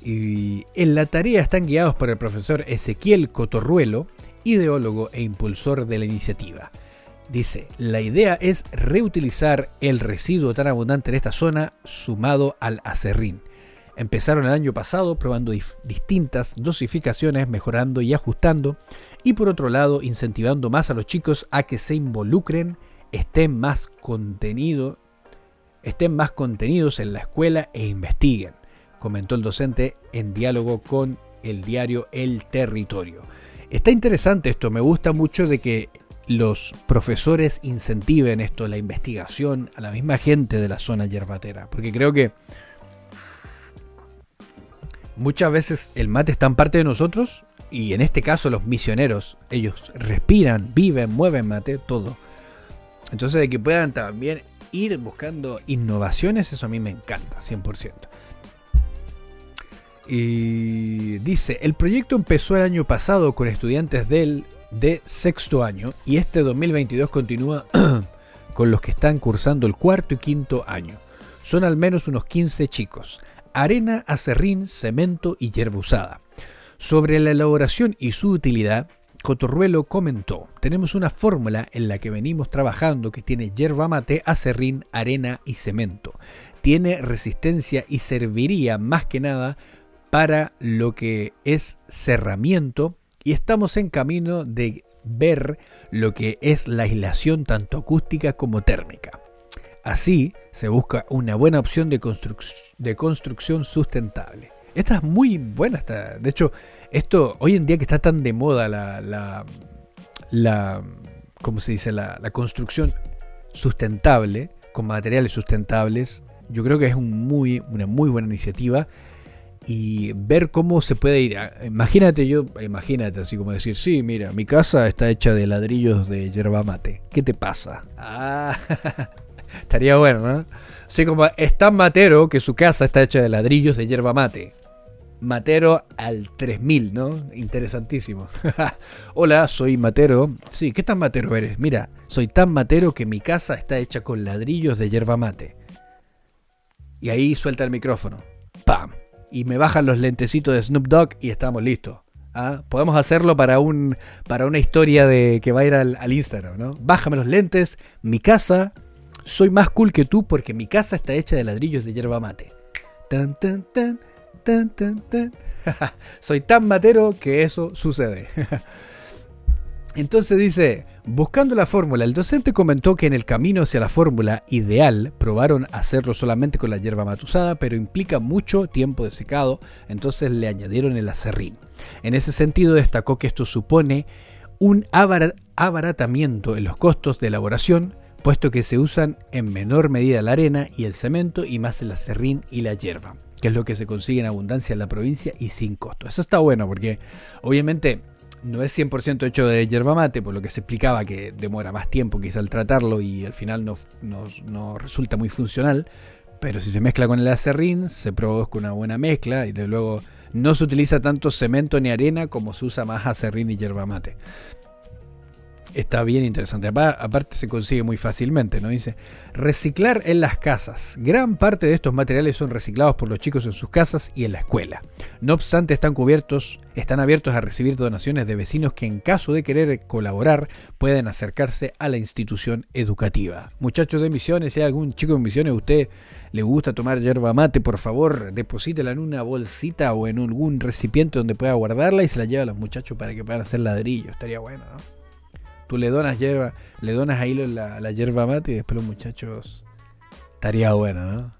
Y en la tarea están guiados por el profesor Ezequiel Cotorruelo, ideólogo e impulsor de la iniciativa. Dice, la idea es reutilizar el residuo tan abundante en esta zona sumado al acerrín. Empezaron el año pasado probando distintas dosificaciones, mejorando y ajustando, y por otro lado incentivando más a los chicos a que se involucren, estén más estén más contenidos en la escuela e investiguen, comentó el docente en diálogo con el diario El Territorio. Está interesante esto, me gusta mucho de que los profesores incentiven esto, la investigación, a la misma gente de la zona yerbatera. Porque creo que muchas veces el mate está en parte de nosotros y en este caso los misioneros, ellos respiran, viven, mueven mate, todo. Entonces de que puedan también ir buscando innovaciones, eso a mí me encanta, 100%. Y dice, el proyecto empezó el año pasado con estudiantes del de sexto año y este 2022 continúa [CLEARS THROAT] con los que están cursando el cuarto y quinto año. Son al menos unos 15 chicos. Arena, acerrín, cemento y hierba usada. Sobre la elaboración y su utilidad, Cotorruelo comentó, tenemos una fórmula en la que venimos trabajando que tiene hierba mate, acerrín, arena y cemento. Tiene resistencia y serviría más que nada para lo que es cerramiento y estamos en camino de ver lo que es la aislación tanto acústica como térmica. Así se busca una buena opción de, construcción sustentable. Esta es muy buena. De hecho, esto hoy en día que está tan de moda la, la, la ¿cómo se dice? La, construcción sustentable con materiales sustentables, yo creo que es una muy buena iniciativa y ver cómo se puede ir. Imagínate yo, imagínate así como decir, sí, mira, mi casa está hecha de ladrillos de yerba mate. ¿Qué te pasa? Ah, [LAUGHS] estaría bueno, ¿no? Así como es tan matero que su casa está hecha de ladrillos de yerba mate. Matero al 3000, ¿no? Interesantísimo. [LAUGHS] Hola, soy Matero. Sí, ¿qué tan matero eres? Mira, soy tan matero que mi casa está hecha con ladrillos de yerba mate. Y ahí suelta el micrófono. ¡Pam! Y me bajan los lentecitos de Snoop Dogg y estamos listos. ¿ah? Podemos hacerlo para, un, para una historia de que va a ir al, Instagram, ¿no? Bájame los lentes, mi casa, soy más cool que tú porque mi casa está hecha de ladrillos de yerba mate. Tan, tan, tan, tan, tan, tan. [LAUGHS] Soy tan matero que eso sucede. [LAUGHS] Entonces dice, buscando la fórmula, el docente comentó que en el camino hacia la fórmula ideal probaron hacerlo solamente con la hierba matusada, pero implica mucho tiempo de secado, entonces le añadieron el acerrín. En ese sentido destacó que esto supone un abaratamiento en los costos de elaboración, puesto que se usan en menor medida la arena y el cemento y más el acerrín y la hierba, que es lo que se consigue en abundancia en la provincia y sin costo. Eso está bueno porque obviamente no es 100% hecho de yerba mate, por lo que se explicaba que demora más tiempo quizá al tratarlo y al final no, no, resulta muy funcional. Pero si se mezcla con el acerrín, se produce una buena mezcla y de luego no se utiliza tanto cemento ni arena como se usa más acerrín y yerba mate está bien interesante. Aparte se consigue muy fácilmente, ¿no? Dice, reciclar en las casas. Gran parte de estos materiales son reciclados por los chicos en sus casas y en la escuela. No obstante, están cubiertos, están abiertos a recibir donaciones de vecinos que en caso de querer colaborar pueden acercarse a la institución educativa. Muchachos de Misiones, si hay algún chico de Misiones, usted le gusta tomar yerba mate, por favor, deposítela en una bolsita o en algún recipiente donde pueda guardarla y se la lleva a los muchachos para que puedan hacer ladrillo. Estaría bueno, ¿no? Tú le donas hierba, le donas a hilo la, la hierba mate y después los muchachos. Estaría bueno, ¿no?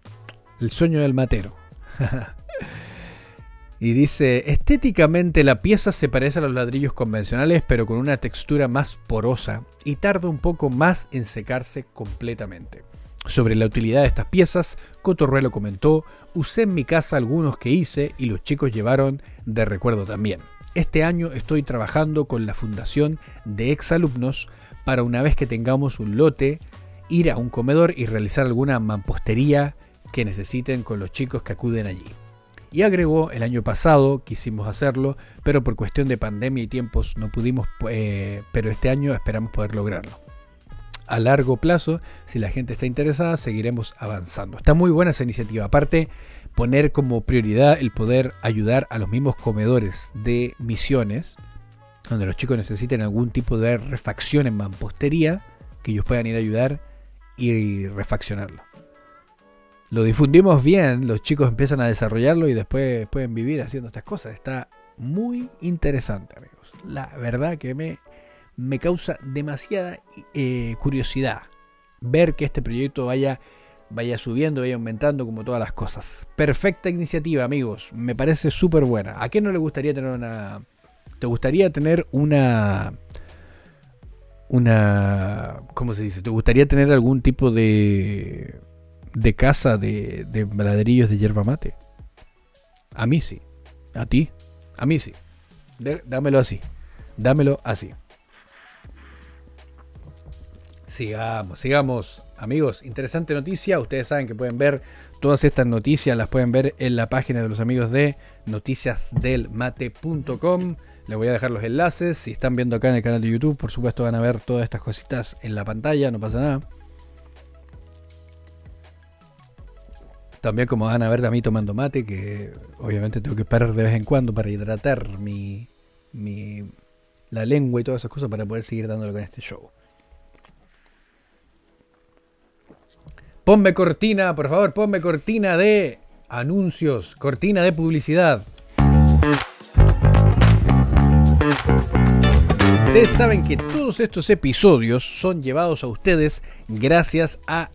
El sueño del matero. [LAUGHS] y dice, estéticamente la pieza se parece a los ladrillos convencionales, pero con una textura más porosa y tarda un poco más en secarse completamente. Sobre la utilidad de estas piezas, Cotorruelo comentó, usé en mi casa algunos que hice y los chicos llevaron de recuerdo también. Este año estoy trabajando con la fundación de exalumnos para una vez que tengamos un lote, ir a un comedor y realizar alguna mampostería que necesiten con los chicos que acuden allí. Y agregó, el año pasado quisimos hacerlo, pero por cuestión de pandemia y tiempos no pudimos, eh, pero este año esperamos poder lograrlo. A largo plazo, si la gente está interesada, seguiremos avanzando. Está muy buena esa iniciativa. Aparte, poner como prioridad el poder ayudar a los mismos comedores de misiones, donde los chicos necesiten algún tipo de refacción en mampostería, que ellos puedan ir a ayudar y refaccionarlo. Lo difundimos bien, los chicos empiezan a desarrollarlo y después pueden vivir haciendo estas cosas. Está muy interesante, amigos. La verdad que me, me causa demasiada eh, curiosidad ver que este proyecto vaya vaya subiendo, vaya aumentando como todas las cosas. Perfecta iniciativa, amigos. Me parece súper buena. ¿A qué no le gustaría tener una... ¿Te gustaría tener una... Una... ¿Cómo se dice? ¿Te gustaría tener algún tipo de... de casa de, de ladrillos de hierba mate? A mí sí. ¿A ti? A mí sí. dámelo así. Dámelo así. Sigamos, sigamos. Amigos, interesante noticia. Ustedes saben que pueden ver todas estas noticias, las pueden ver en la página de los amigos de noticiasdelmate.com. Les voy a dejar los enlaces. Si están viendo acá en el canal de YouTube, por supuesto van a ver todas estas cositas en la pantalla, no pasa nada. También como van a ver a mí tomando mate, que obviamente tengo que parar de vez en cuando para hidratar mi, mi la lengua y todas esas cosas para poder seguir dándolo con este show. Ponme cortina, por favor, ponme cortina de anuncios, cortina de publicidad. Ustedes saben que todos estos episodios son llevados a ustedes gracias a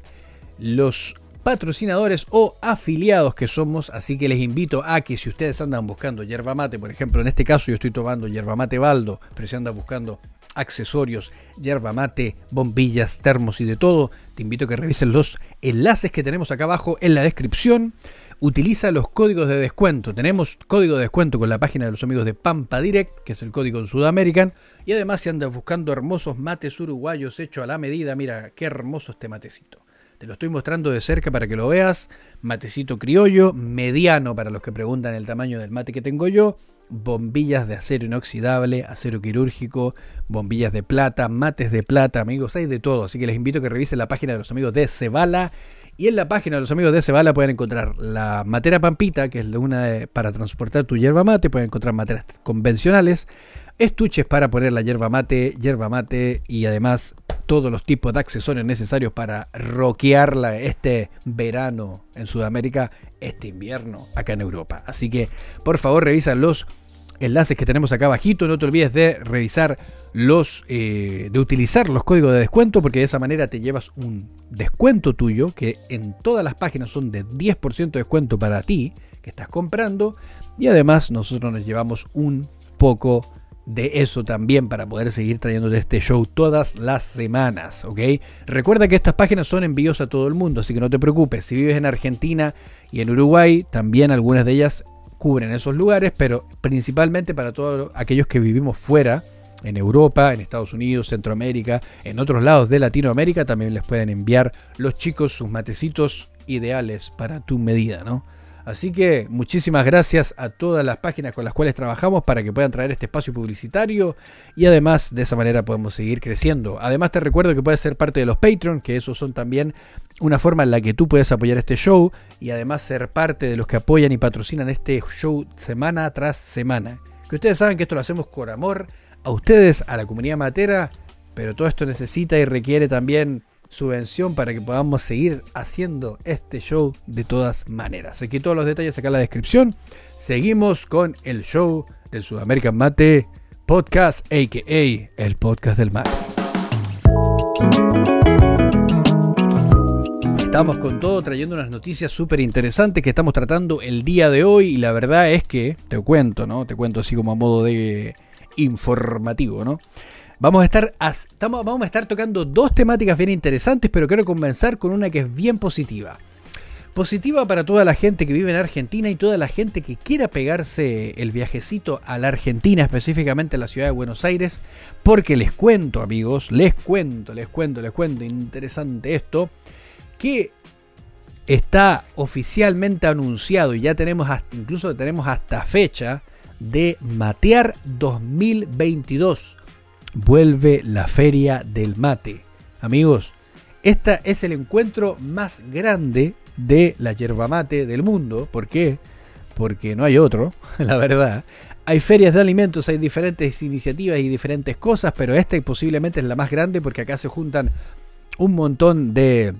los patrocinadores o afiliados que somos, así que les invito a que si ustedes andan buscando yerba mate, por ejemplo, en este caso yo estoy tomando yerba mate baldo, pero si andan buscando accesorios, yerba mate, bombillas, termos y de todo, te invito a que revisen los enlaces que tenemos acá abajo en la descripción. Utiliza los códigos de descuento. Tenemos código de descuento con la página de los amigos de Pampa Direct, que es el código en Sudamerican. Y además, si andas buscando hermosos mates uruguayos hechos a la medida, mira qué hermoso este matecito. Te lo estoy mostrando de cerca para que lo veas. Matecito criollo, mediano para los que preguntan el tamaño del mate que tengo yo. Bombillas de acero inoxidable, acero quirúrgico, bombillas de plata, mates de plata, amigos, hay de todo. Así que les invito a que revisen la página de los amigos de Cebala. Y en la página de los amigos de Cebala pueden encontrar la matera pampita, que es una para transportar tu hierba mate. Pueden encontrar materas convencionales, estuches para poner la hierba mate, hierba mate y además todos los tipos de accesorios necesarios para rockearla este verano en Sudamérica, este invierno acá en Europa. Así que por favor revisa los enlaces que tenemos acá abajito. No te olvides de revisar los, eh, de utilizar los códigos de descuento porque de esa manera te llevas un descuento tuyo que en todas las páginas son de 10% de descuento para ti que estás comprando y además nosotros nos llevamos un poco de eso también para poder seguir trayéndote este show todas las semanas, ¿ok? Recuerda que estas páginas son envíos a todo el mundo, así que no te preocupes. Si vives en Argentina y en Uruguay, también algunas de ellas cubren esos lugares, pero principalmente para todos aquellos que vivimos fuera, en Europa, en Estados Unidos, Centroamérica, en otros lados de Latinoamérica, también les pueden enviar los chicos sus matecitos ideales para tu medida, ¿no? Así que muchísimas gracias a todas las páginas con las cuales trabajamos para que puedan traer este espacio publicitario y además de esa manera podemos seguir creciendo. Además te recuerdo que puedes ser parte de los Patreon, que esos son también una forma en la que tú puedes apoyar este show y además ser parte de los que apoyan y patrocinan este show semana tras semana. Que ustedes saben que esto lo hacemos con amor a ustedes, a la comunidad matera, pero todo esto necesita y requiere también subvención para que podamos seguir haciendo este show de todas maneras. Aquí todos los detalles acá en la descripción. Seguimos con el show del Sudamerican Mate Podcast, a.k.a. el podcast del mate. Estamos con todo trayendo unas noticias súper interesantes que estamos tratando el día de hoy y la verdad es que, te cuento, ¿no? Te cuento así como a modo de informativo, ¿no? Vamos a, estar, tocando dos temáticas bien interesantes, pero quiero comenzar con una que es bien positiva. Positiva para toda la gente que vive en Argentina y toda la gente que quiera pegarse el viajecito a la Argentina, específicamente a la ciudad de Buenos Aires, porque les cuento amigos, les cuento, les cuento, les cuento, interesante esto, que está oficialmente anunciado y ya tenemos incluso tenemos hasta fecha de Matear 2022 vuelve la Feria del Mate. Amigos, este es el encuentro más grande de la yerba mate del mundo. ¿Por qué? Porque no hay otro, [LAUGHS] la verdad. Hay ferias de alimentos, hay diferentes iniciativas y diferentes cosas, pero esta posiblemente es la más grande porque acá se juntan un montón de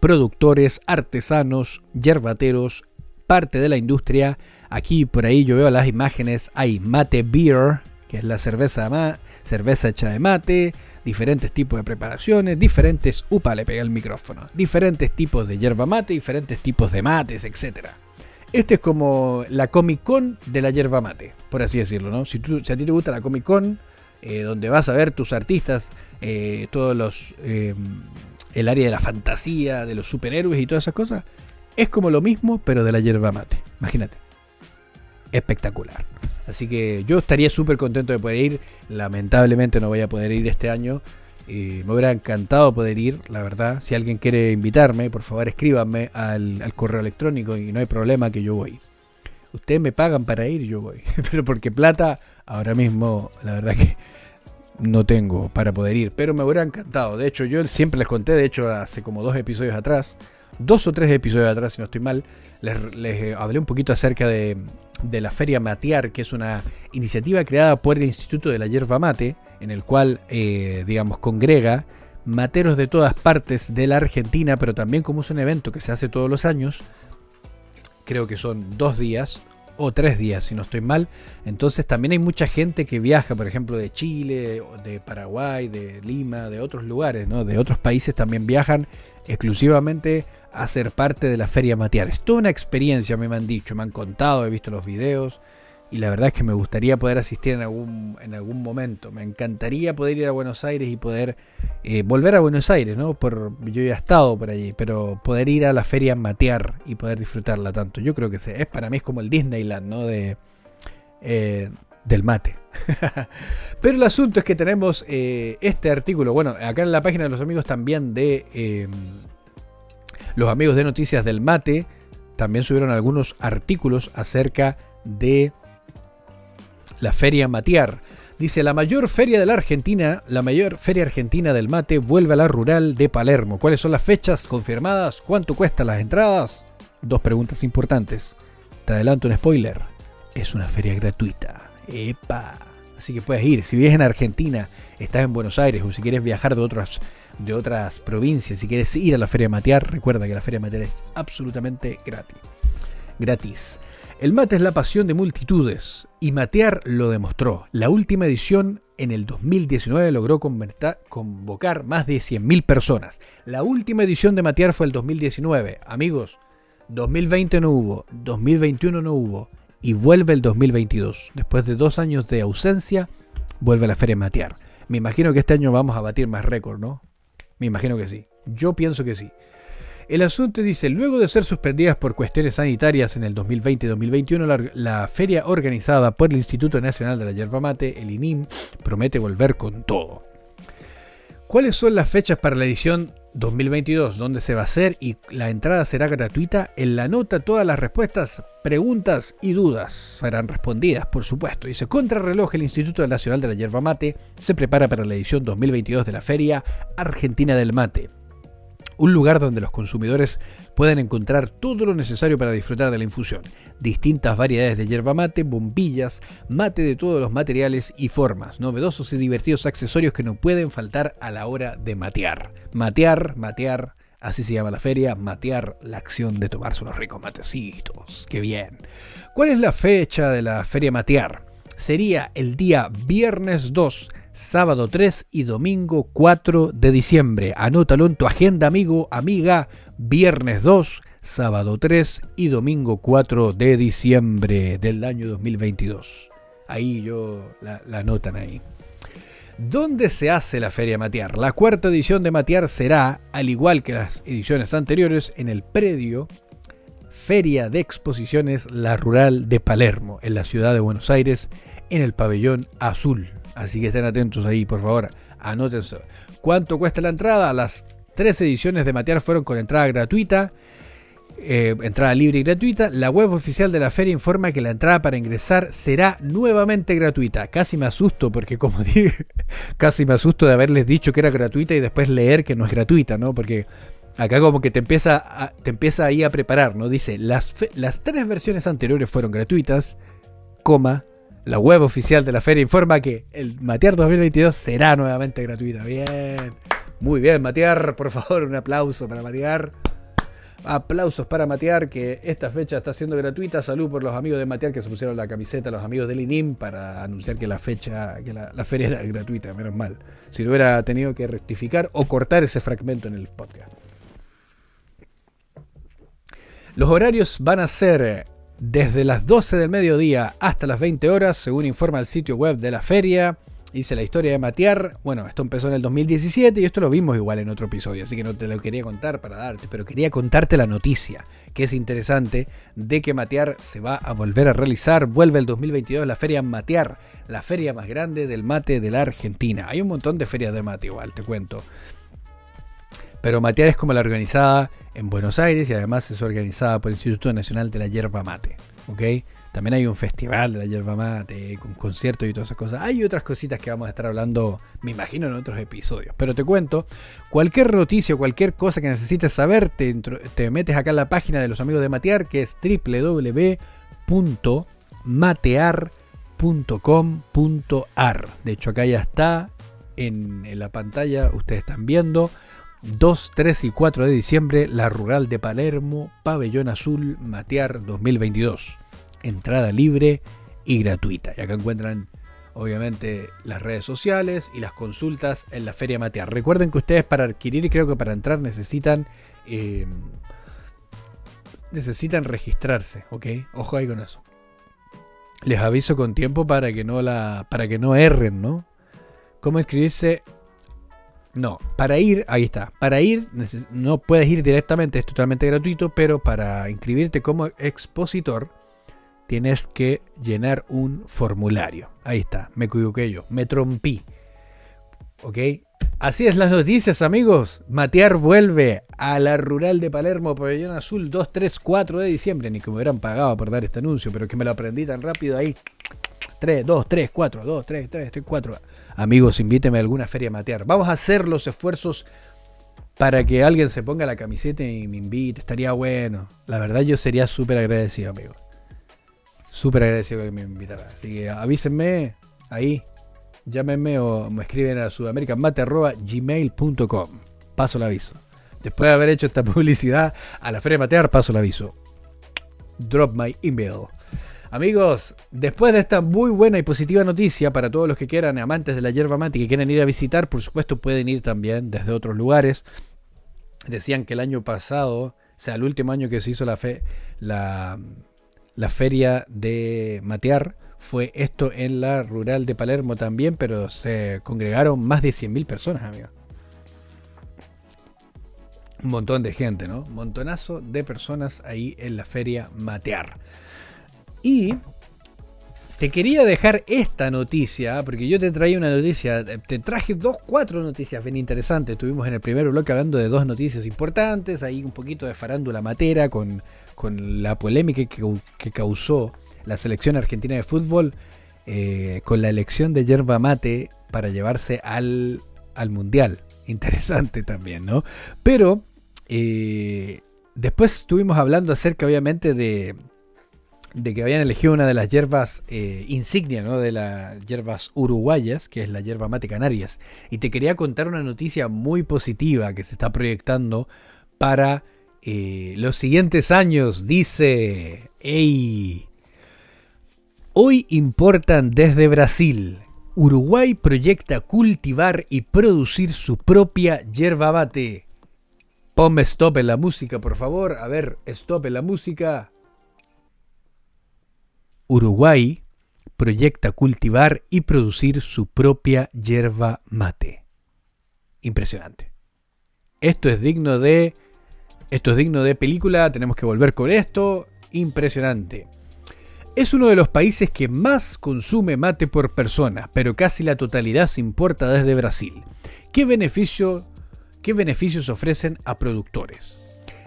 productores, artesanos, yerbateros, parte de la industria. Aquí por ahí yo veo las imágenes, hay mate beer, que es la cerveza, cerveza hecha de mate, diferentes tipos de preparaciones, diferentes, upa, le pega el micrófono, diferentes tipos de yerba mate, diferentes tipos de mates, etc. Este es como la Comic Con de la yerba mate, por así decirlo, ¿no? Si, tú, a ti te gusta la Comic Con, eh, donde vas a ver tus artistas, eh, todos los... Eh, el área de la fantasía, de los superhéroes y todas esas cosas, es como lo mismo, pero de la yerba mate. Imagínate. Espectacular. Así que yo estaría súper contento de poder ir. Lamentablemente no voy a poder ir este año. me hubiera encantado poder ir, la verdad. Si alguien quiere invitarme, por favor escríbanme al, correo electrónico y no hay problema que yo voy. Ustedes me pagan para ir, yo voy. [LAUGHS] Pero porque plata, ahora mismo, la verdad que no tengo para poder ir. Pero me hubiera encantado. De hecho, yo siempre les conté, de hecho, hace como dos episodios atrás, dos o tres episodios atrás, si no estoy mal, les, hablé un poquito acerca de, la Feria Matear, que es una iniciativa creada por el Instituto de la Yerba Mate, en el cual, eh, digamos, congrega materos de todas partes de la Argentina, pero también como es un evento que se hace todos los años, creo que son dos días o tres días, si no estoy mal. Entonces también hay mucha gente que viaja, por ejemplo, de Chile, de Paraguay, de Lima, de otros lugares, ¿no? De otros países también viajan exclusivamente a ser parte de la Feria Matear. Es toda una experiencia, me han dicho, me han contado, he visto los videos y la verdad es que me gustaría poder asistir en algún, en algún momento. Me encantaría poder ir a Buenos Aires y poder eh, volver a Buenos Aires, ¿no? Por, yo ya he estado por allí, pero poder ir a la feria Matear y poder disfrutarla tanto. Yo creo que es, para mí es como el Disneyland, ¿no? De, eh, del mate. [LAUGHS] pero el asunto es que tenemos eh, este artículo, bueno, acá en la página de los amigos también de los amigos de Noticias del Mate también subieron algunos artículos acerca de la Feria Matear. Dice, la mayor feria de la Argentina, la mayor feria argentina del mate vuelve a la rural de Palermo. ¿Cuáles son las fechas confirmadas? ¿Cuánto cuestan las entradas? Dos preguntas importantes. Te adelanto un spoiler. Es una feria gratuita. ¡Epa! Así que puedes ir. Si vives en Argentina, estás en Buenos Aires o si quieres viajar de otras, de otras provincias, si quieres ir a la Feria Matear, recuerda que la Feria Matear es absolutamente gratis. Gratis. El mate es la pasión de multitudes y Matear lo demostró. La última edición en el 2019 logró convocar más de 100.000 personas. La última edición de Matear fue el 2019. Amigos, 2020 no hubo, 2021 no hubo y vuelve el 2022. Después de dos años de ausencia, vuelve la Feria Matear. Me imagino que este año vamos a batir más récord, ¿no? Me imagino que sí. Yo pienso que sí. El asunto dice, luego de ser suspendidas por cuestiones sanitarias en el 2020 y 2021, la, feria organizada por el Instituto Nacional de la Yerba Mate, el INIM, promete volver con todo. ¿Cuáles son las fechas para la edición 2022? ¿Dónde se va a hacer? Y la entrada será gratuita. En la nota todas las respuestas, preguntas y dudas serán respondidas, por supuesto. Dice, contrarreloj, el Instituto Nacional de la Yerba Mate se prepara para la edición 2022 de la Feria Argentina del Mate un lugar donde los consumidores pueden encontrar todo lo necesario para disfrutar de la infusión. Distintas variedades de yerba mate, bombillas, mate de todos los materiales y formas, novedosos y divertidos accesorios que no pueden faltar a la hora de matear. Matear, matear, así se llama la feria, matear, la acción de tomarse unos ricos matecitos. ¡Qué bien! ¿Cuál es la fecha de la feria matear? Sería el día viernes 2 sábado 3 y domingo 4 de diciembre. Anótalo en tu agenda, amigo, amiga. Viernes 2, sábado 3 y domingo 4 de diciembre del año 2022. Ahí yo la, la anotan ahí. ¿Dónde se hace la Feria Matear? La cuarta edición de Matear será, al igual que las ediciones anteriores, en el predio Feria de Exposiciones La Rural de Palermo, en la ciudad de Buenos Aires, en el pabellón azul. Así que estén atentos ahí, por favor, anótense. ¿Cuánto cuesta la entrada? Las tres ediciones de Matear fueron con entrada gratuita. Eh, entrada libre y gratuita. La web oficial de la feria informa que la entrada para ingresar será nuevamente gratuita. Casi me asusto porque como [LAUGHS] dije, casi me asusto de haberles dicho que era gratuita y después leer que no es gratuita, ¿no? Porque acá como que te empieza, te empieza ahí a preparar, ¿no? Dice, las, las tres versiones anteriores fueron gratuitas, coma, la web oficial de la feria informa que el Matear 2022 será nuevamente gratuita. Bien. Muy bien, Matear. Por favor, un aplauso para Matear. Aplausos para Matear, que esta fecha está siendo gratuita. Salud por los amigos de Matear que se pusieron la camiseta, los amigos del INIM, para anunciar que la fecha, que la, feria era gratuita, menos mal. Si no hubiera tenido que rectificar o cortar ese fragmento en el podcast. Los horarios van a ser desde las 12 del mediodía hasta las 20 horas, según informa el sitio web de la feria. Dice la historia de Matear. Bueno, esto empezó en el 2017 y esto lo vimos igual en otro episodio, así que no te lo quería contar para darte, pero quería contarte la noticia, que es interesante, de que Matear se va a volver a realizar. Vuelve el 2022 la feria Matear, la feria más grande del mate de la Argentina. Hay un montón de ferias de mate igual, te cuento. Pero Matear es como la organizada en Buenos Aires y además es organizada por el Instituto Nacional de la Yerba Mate. ¿ok? También hay un festival de la yerba mate, con conciertos y todas esas cosas. Hay otras cositas que vamos a estar hablando, me imagino, en otros episodios. Pero te cuento, cualquier noticia o cualquier cosa que necesites saber, te, te, metes acá en la página de los amigos de Matear, que es www.matear.com.ar. De hecho, acá ya está en la pantalla, ustedes están viendo 2, 3 y 4 de diciembre, la Rural de Palermo, Pabellón Azul, Matear 2022. Entrada libre y gratuita. Y acá encuentran, obviamente, las redes sociales y las consultas en la Feria Matear. Recuerden que ustedes para adquirir creo que para entrar necesitan... Eh, necesitan registrarse, ¿ok? Ojo ahí con eso. Les aviso con tiempo para que no la. para que no erren, ¿no? ¿Cómo inscribirse no, para ir, ahí está. Para ir, no puedes ir directamente, es totalmente gratuito, pero para inscribirte como expositor, tienes que llenar un formulario. Ahí está, me equivoqué yo, me trompí. ¿Ok? Así es las noticias, amigos. Matear vuelve a la rural de Palermo, Pabellón Azul, 2, 3, 4 de diciembre. Ni que me hubieran pagado por dar este anuncio, pero que me lo aprendí tan rápido ahí. 3, 2, 3, 4, 2, 3, 3, 3, 4. Amigos, invíteme a alguna feria matear. Vamos a hacer los esfuerzos para que alguien se ponga la camiseta y me invite. Estaría bueno. La verdad, yo sería súper agradecido, amigo. Súper agradecido que me invitara. Así que avísenme ahí llámenme o me escriben a sudamericanmate.gmail.com. Paso el aviso. Después de haber hecho esta [LAUGHS] publicidad a la Feria Matear, paso el aviso. Drop my email. Amigos, después de esta muy buena y positiva noticia para todos los que quieran, amantes de la yerba mate que quieran ir a visitar, por supuesto pueden ir también desde otros lugares. Decían que el año pasado, o sea, el último año que se hizo la, fe, la, la feria de Matear, fue esto en la rural de Palermo también, pero se congregaron más de 100.000 personas, amigos. Un montón de gente, ¿no? Montonazo de personas ahí en la feria Matear. Y te quería dejar esta noticia, porque yo te traía una noticia, te traje dos, cuatro noticias bien interesantes. Estuvimos en el primer bloque hablando de dos noticias importantes, ahí un poquito de farándula matera con, la polémica que, causó la selección argentina de fútbol eh, con la elección de yerba mate para llevarse al, mundial. [LAUGHS] Interesante también, ¿no? Pero eh, después estuvimos hablando acerca, obviamente, de de que habían elegido una de las hierbas eh, insignia, ¿no? De las hierbas uruguayas, que es la hierba mate canarias. Y te quería contar una noticia muy positiva que se está proyectando para eh, los siguientes años. Dice, ¡Ey! Hoy importan desde Brasil. Uruguay proyecta cultivar y producir su propia hierba mate. Ponme stop en la música, por favor. A ver, stop en la música. Uruguay proyecta cultivar y producir su propia yerba mate. Impresionante. Esto es digno de esto es digno de película, tenemos que volver con esto. Impresionante. Es uno de los países que más consume mate por persona, pero casi la totalidad se importa desde Brasil. ¿Qué, qué beneficios ofrecen a productores?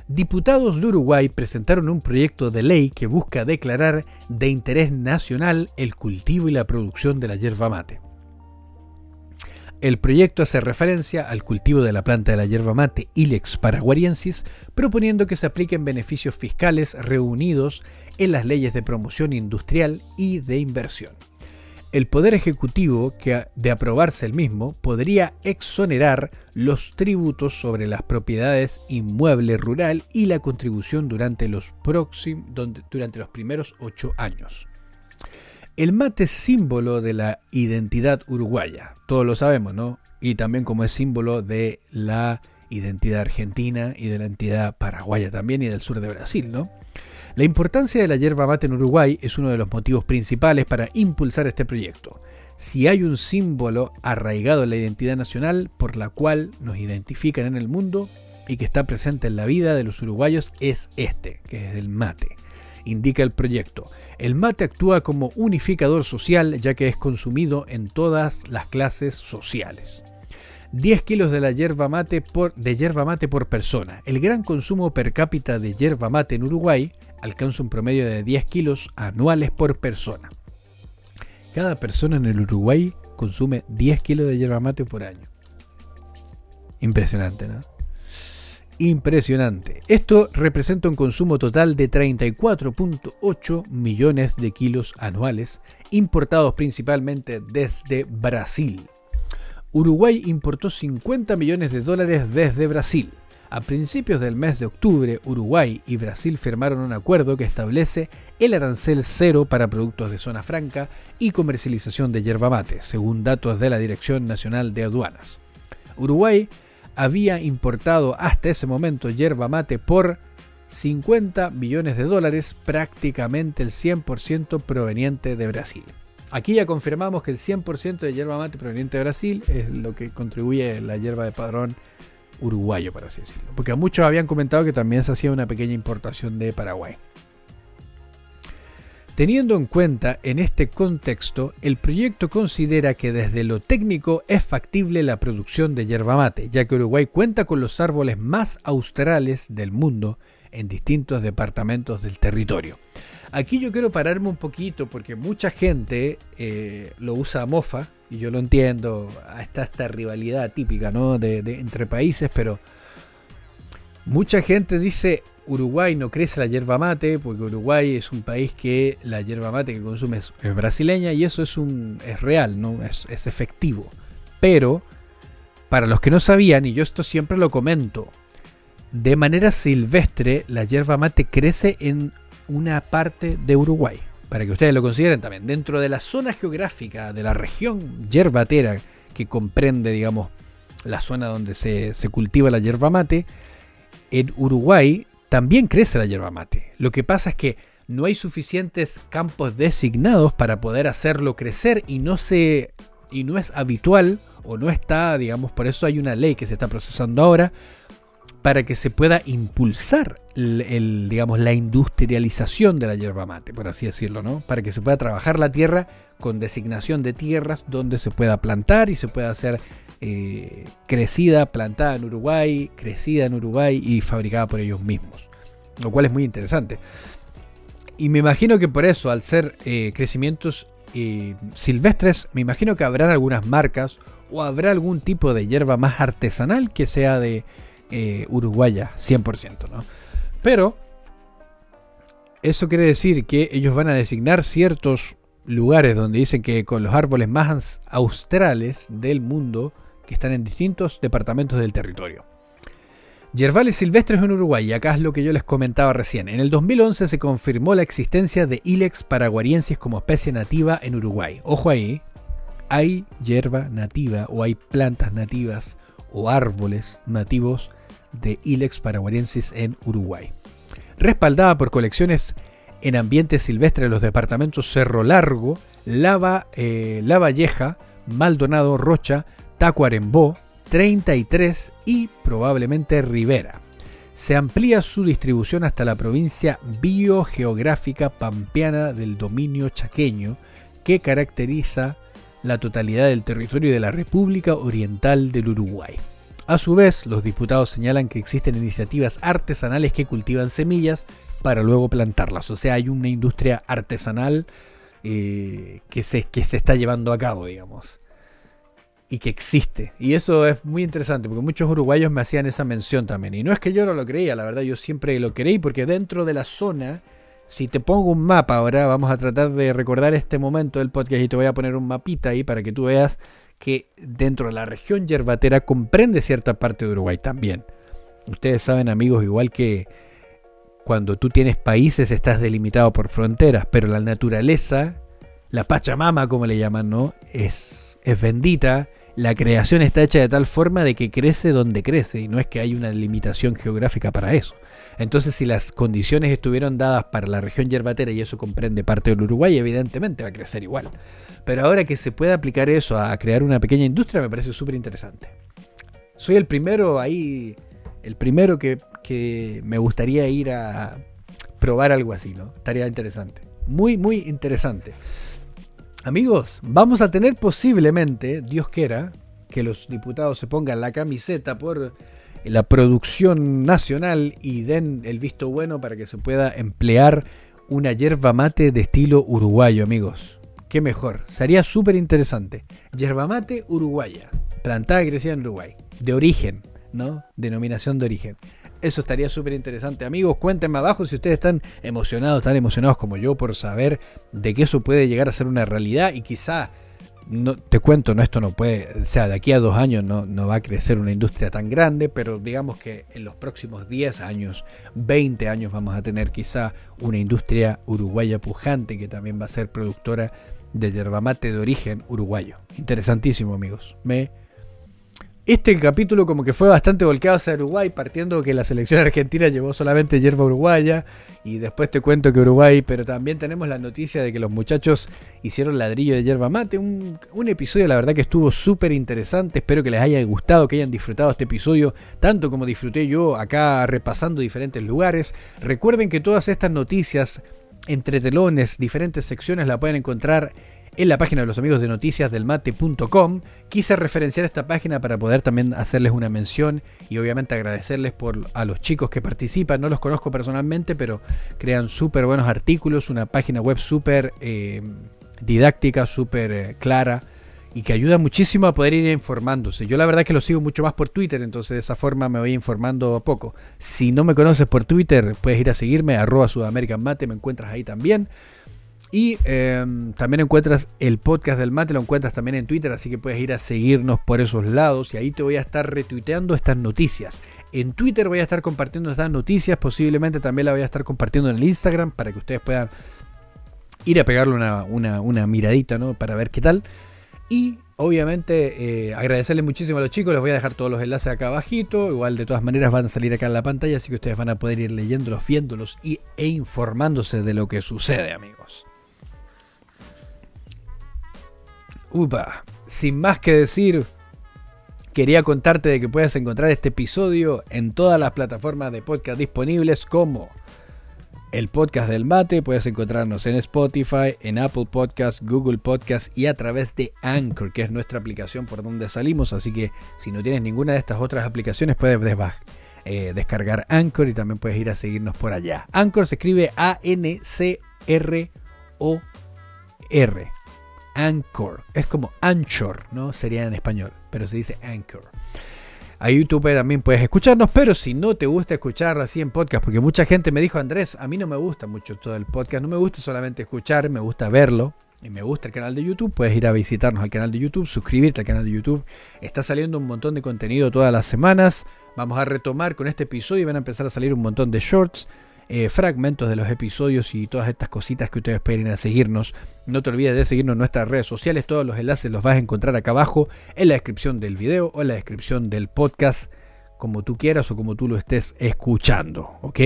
Diputados de Uruguay presentaron un proyecto de ley que busca declarar de interés nacional el cultivo y la producción de la yerba mate. El proyecto hace referencia al cultivo de la planta de la yerba mate Ilex paraguariensis, proponiendo que se apliquen beneficios fiscales reunidos en las leyes de promoción industrial y de inversión el Poder Ejecutivo, que de aprobarse el mismo, podría exonerar los tributos sobre las propiedades inmueble rural y la contribución durante los, durante los primeros ocho años. El mate es símbolo de la identidad uruguaya, todos lo sabemos, ¿no? Y también como es símbolo de la identidad argentina y de la identidad paraguaya también y del sur de Brasil, ¿no? La importancia de la yerba mate en Uruguay es uno de los motivos principales para impulsar este proyecto. Si hay un símbolo arraigado en la identidad nacional por la cual nos identifican en el mundo y que está presente en la vida de los uruguayos es este, que es el mate. Indica el proyecto. El mate actúa como unificador social ya que es consumido en todas las clases sociales. 10 kilos de mate por, de yerba mate por persona. El gran consumo per cápita de yerba mate en Uruguay alcanza un promedio de 10 kilos anuales por persona. Cada persona en el Uruguay consume 10 kilos de yerba mate por año. Impresionante, ¿no? Impresionante. Esto representa un consumo total de 34.8 millones de kilos anuales, importados principalmente desde Brasil. Uruguay importó 50 millones de dólares desde Brasil. A principios del mes de octubre, Uruguay y Brasil firmaron un acuerdo que establece el arancel cero para productos de zona franca y comercialización de yerba mate, según datos de la Dirección Nacional de Aduanas. Uruguay había importado hasta ese momento yerba mate por 50 millones de dólares, prácticamente el 100% proveniente de Brasil. Aquí ya confirmamos que el 100% de yerba mate proveniente de Brasil es lo que contribuye la yerba de padrón uruguayo, por así decirlo. Porque muchos habían comentado que también se hacía una pequeña importación de Paraguay. Teniendo en cuenta en este contexto, el proyecto considera que desde lo técnico es factible la producción de yerba mate, ya que Uruguay cuenta con los árboles más australes del mundo en distintos departamentos del territorio. Aquí yo quiero pararme un poquito porque mucha gente eh, lo usa a mofa, y yo lo entiendo, está esta rivalidad típica ¿no? de, entre países, pero mucha gente dice, Uruguay no crece la yerba mate, porque Uruguay es un país que la yerba mate que consume es, brasileña y eso es, un, es real, ¿no? Es, es efectivo. Pero, para los que no sabían, y yo esto siempre lo comento, de manera silvestre la yerba mate crece en una parte de Uruguay. Para que ustedes lo consideren también. Dentro de la zona geográfica de la región yerbatera que comprende, digamos, la zona donde se, se cultiva la yerba mate, en Uruguay también crece la yerba mate. Lo que pasa es que no hay suficientes campos designados para poder hacerlo crecer y no se y no es habitual o no está, digamos, por eso hay una ley que se está procesando ahora para que se pueda impulsar el, digamos, la industrialización de la yerba mate, por así decirlo, ¿no? Para que se pueda trabajar la tierra con designación de tierras donde se pueda plantar y se pueda hacer eh, crecida, plantada en Uruguay, crecida en Uruguay y fabricada por ellos mismos. Lo cual es muy interesante. Y me imagino que por eso, al ser eh, crecimientos eh, silvestres, me imagino que habrán algunas marcas o habrá algún tipo de hierba más artesanal que sea de Uruguaya, 100%, ¿no? Pero eso quiere decir que ellos van a designar ciertos lugares donde dicen que con los árboles más australes del mundo que están en distintos departamentos del territorio. Yerbales silvestres en Uruguay, y acá es lo que yo les comentaba recién. En el 2011 se confirmó la existencia de Ilex paraguariensis como especie nativa en Uruguay. Ojo ahí, hay hierba nativa o hay plantas nativas o árboles nativos de Ilex paraguariensis en Uruguay. Respaldada por colecciones en ambiente silvestre de los departamentos Cerro Largo, Lava, eh, La Valleja, Maldonado, Rocha, Tacuarembó, 33 y probablemente Rivera. Se amplía su distribución hasta la provincia biogeográfica pampeana del dominio chaqueño, que caracteriza la totalidad del territorio de la República Oriental del Uruguay. A su vez, los diputados señalan que existen iniciativas artesanales que cultivan semillas para luego plantarlas. O sea, hay una industria artesanal eh, que, se, que se está llevando a cabo, digamos y que existe. Y eso es muy interesante porque muchos uruguayos me hacían esa mención también. Y no es que yo no lo creía, la verdad yo siempre lo creí porque dentro de la zona, si te pongo un mapa ahora, vamos a tratar de recordar este momento del podcast y te voy a poner un mapita ahí para que tú veas que dentro de la región yerbatera comprende cierta parte de Uruguay también. Ustedes saben amigos, igual que cuando tú tienes países estás delimitado por fronteras, pero la naturaleza, la Pachamama como le llaman, ¿no? Es, es bendita la creación está hecha de tal forma de que crece donde crece y no es que hay una limitación geográfica para eso. Entonces, si las condiciones estuvieron dadas para la región yerbatera y eso comprende parte del Uruguay, evidentemente va a crecer igual. Pero ahora que se puede aplicar eso a crear una pequeña industria, me parece súper interesante. Soy el primero ahí, el primero que, que me gustaría ir a probar algo así, ¿no? Estaría interesante. Muy, muy interesante. Amigos, vamos a tener posiblemente, Dios quiera, que los diputados se pongan la camiseta por la producción nacional y den el visto bueno para que se pueda emplear una yerba mate de estilo uruguayo, amigos. Qué mejor, sería súper interesante. Yerba mate uruguaya, plantada y crecida en Uruguay, de origen, ¿no? Denominación de origen. Eso estaría súper interesante. Amigos, cuéntenme abajo si ustedes están emocionados, tan emocionados como yo por saber de que eso puede llegar a ser una realidad y quizá, no, te cuento, no, esto no puede, o sea, de aquí a dos años no, no va a crecer una industria tan grande, pero digamos que en los próximos 10 años, 20 años vamos a tener quizá una industria uruguaya pujante que también va a ser productora de yerba mate de origen uruguayo. Interesantísimo, amigos. Me este capítulo como que fue bastante volcado hacia Uruguay, partiendo que la selección argentina llevó solamente hierba uruguaya y después te cuento que Uruguay, pero también tenemos la noticia de que los muchachos hicieron ladrillo de hierba mate, un, episodio la verdad que estuvo súper interesante, espero que les haya gustado, que hayan disfrutado este episodio, tanto como disfruté yo acá repasando diferentes lugares. Recuerden que todas estas noticias entre telones, diferentes secciones la pueden encontrar en la página de los amigos de noticias del mate.com. Quise referenciar esta página para poder también hacerles una mención y obviamente agradecerles por a los chicos que participan. No los conozco personalmente, pero crean súper buenos artículos, una página web súper eh, didáctica, súper eh, clara y que ayuda muchísimo a poder ir informándose. Yo la verdad que lo sigo mucho más por Twitter, entonces de esa forma me voy informando a poco. Si no me conoces por Twitter, puedes ir a seguirme, arroba Sudamerican Mate, me encuentras ahí también. Y em, también encuentras el podcast del mate, lo encuentras también en Twitter, así que puedes ir a seguirnos por esos lados y ahí te voy a estar retuiteando estas noticias. En Twitter voy a estar compartiendo estas noticias, posiblemente también la voy a estar compartiendo en el Instagram para que ustedes puedan ir a pegarle una, miradita ¿no? para ver qué tal. Y obviamente eh, agradecerle muchísimo a los chicos, les voy a dejar todos los enlaces acá abajito, igual de todas maneras van a salir acá en la pantalla, así que ustedes van a poder ir leyéndolos, viéndolos y, e informándose de lo que sucede amigos. Sin más que decir, quería contarte de que puedes encontrar este episodio en todas las plataformas de podcast disponibles como el podcast del mate. Puedes encontrarnos en Spotify, en Apple Podcast, Google Podcast y a través de Anchor, que es nuestra aplicación por donde salimos. Así que si no tienes ninguna de estas otras aplicaciones, puedes eh, descargar Anchor y también puedes ir a seguirnos por allá. Anchor se escribe A-N-C-R-O-R. Anchor. Es como Anchor, ¿no? Sería en español, pero se dice Anchor. A YouTube también puedes escucharnos, pero si no te gusta escuchar así en podcast, porque mucha gente me dijo, Andrés, a mí no me gusta mucho todo el podcast, no me gusta solamente escuchar, me gusta verlo. Y me gusta el canal de YouTube, puedes ir a visitarnos al canal de YouTube, suscribirte al canal de YouTube. Está saliendo un montón de contenido todas las semanas. Vamos a retomar con este episodio y van a empezar a salir un montón de shorts. Eh, fragmentos de los episodios y todas estas cositas que ustedes pueden a seguirnos. No te olvides de seguirnos en nuestras redes sociales. Todos los enlaces los vas a encontrar acá abajo en la descripción del video o en la descripción del podcast como tú quieras o como tú lo estés escuchando, ¿ok?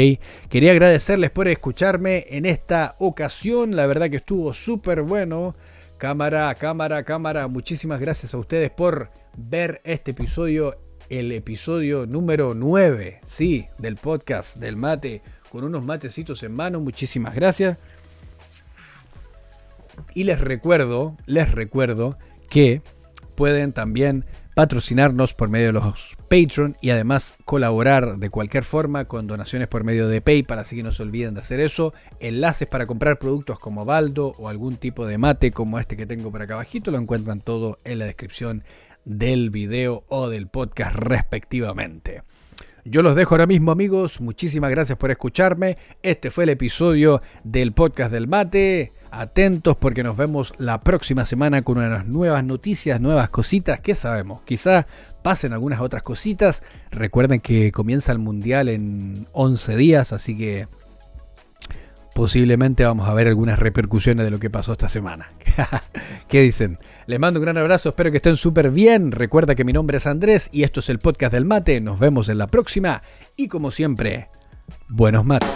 Quería agradecerles por escucharme en esta ocasión, la verdad que estuvo súper bueno. Cámara, cámara, cámara, muchísimas gracias a ustedes por ver este episodio, el episodio número 9, sí, del podcast del mate con unos matecitos en mano. Muchísimas gracias. Y les recuerdo, les recuerdo que pueden también patrocinarnos por medio de los Patreon y además colaborar de cualquier forma con donaciones por medio de PayPal, así que no se olviden de hacer eso. Enlaces para comprar productos como Baldo o algún tipo de mate como este que tengo por acá abajito lo encuentran todo en la descripción del video o del podcast respectivamente. Yo los dejo ahora mismo amigos, muchísimas gracias por escucharme. Este fue el episodio del podcast del mate. Atentos porque nos vemos la próxima semana con unas nuevas noticias, nuevas cositas. ¿Qué sabemos? Quizá pasen algunas otras cositas. Recuerden que comienza el mundial en 11 días, así que posiblemente vamos a ver algunas repercusiones de lo que pasó esta semana. [LAUGHS] ¿Qué dicen? Les mando un gran abrazo, espero que estén súper bien. Recuerda que mi nombre es Andrés y esto es el podcast del mate. Nos vemos en la próxima y como siempre, buenos mates.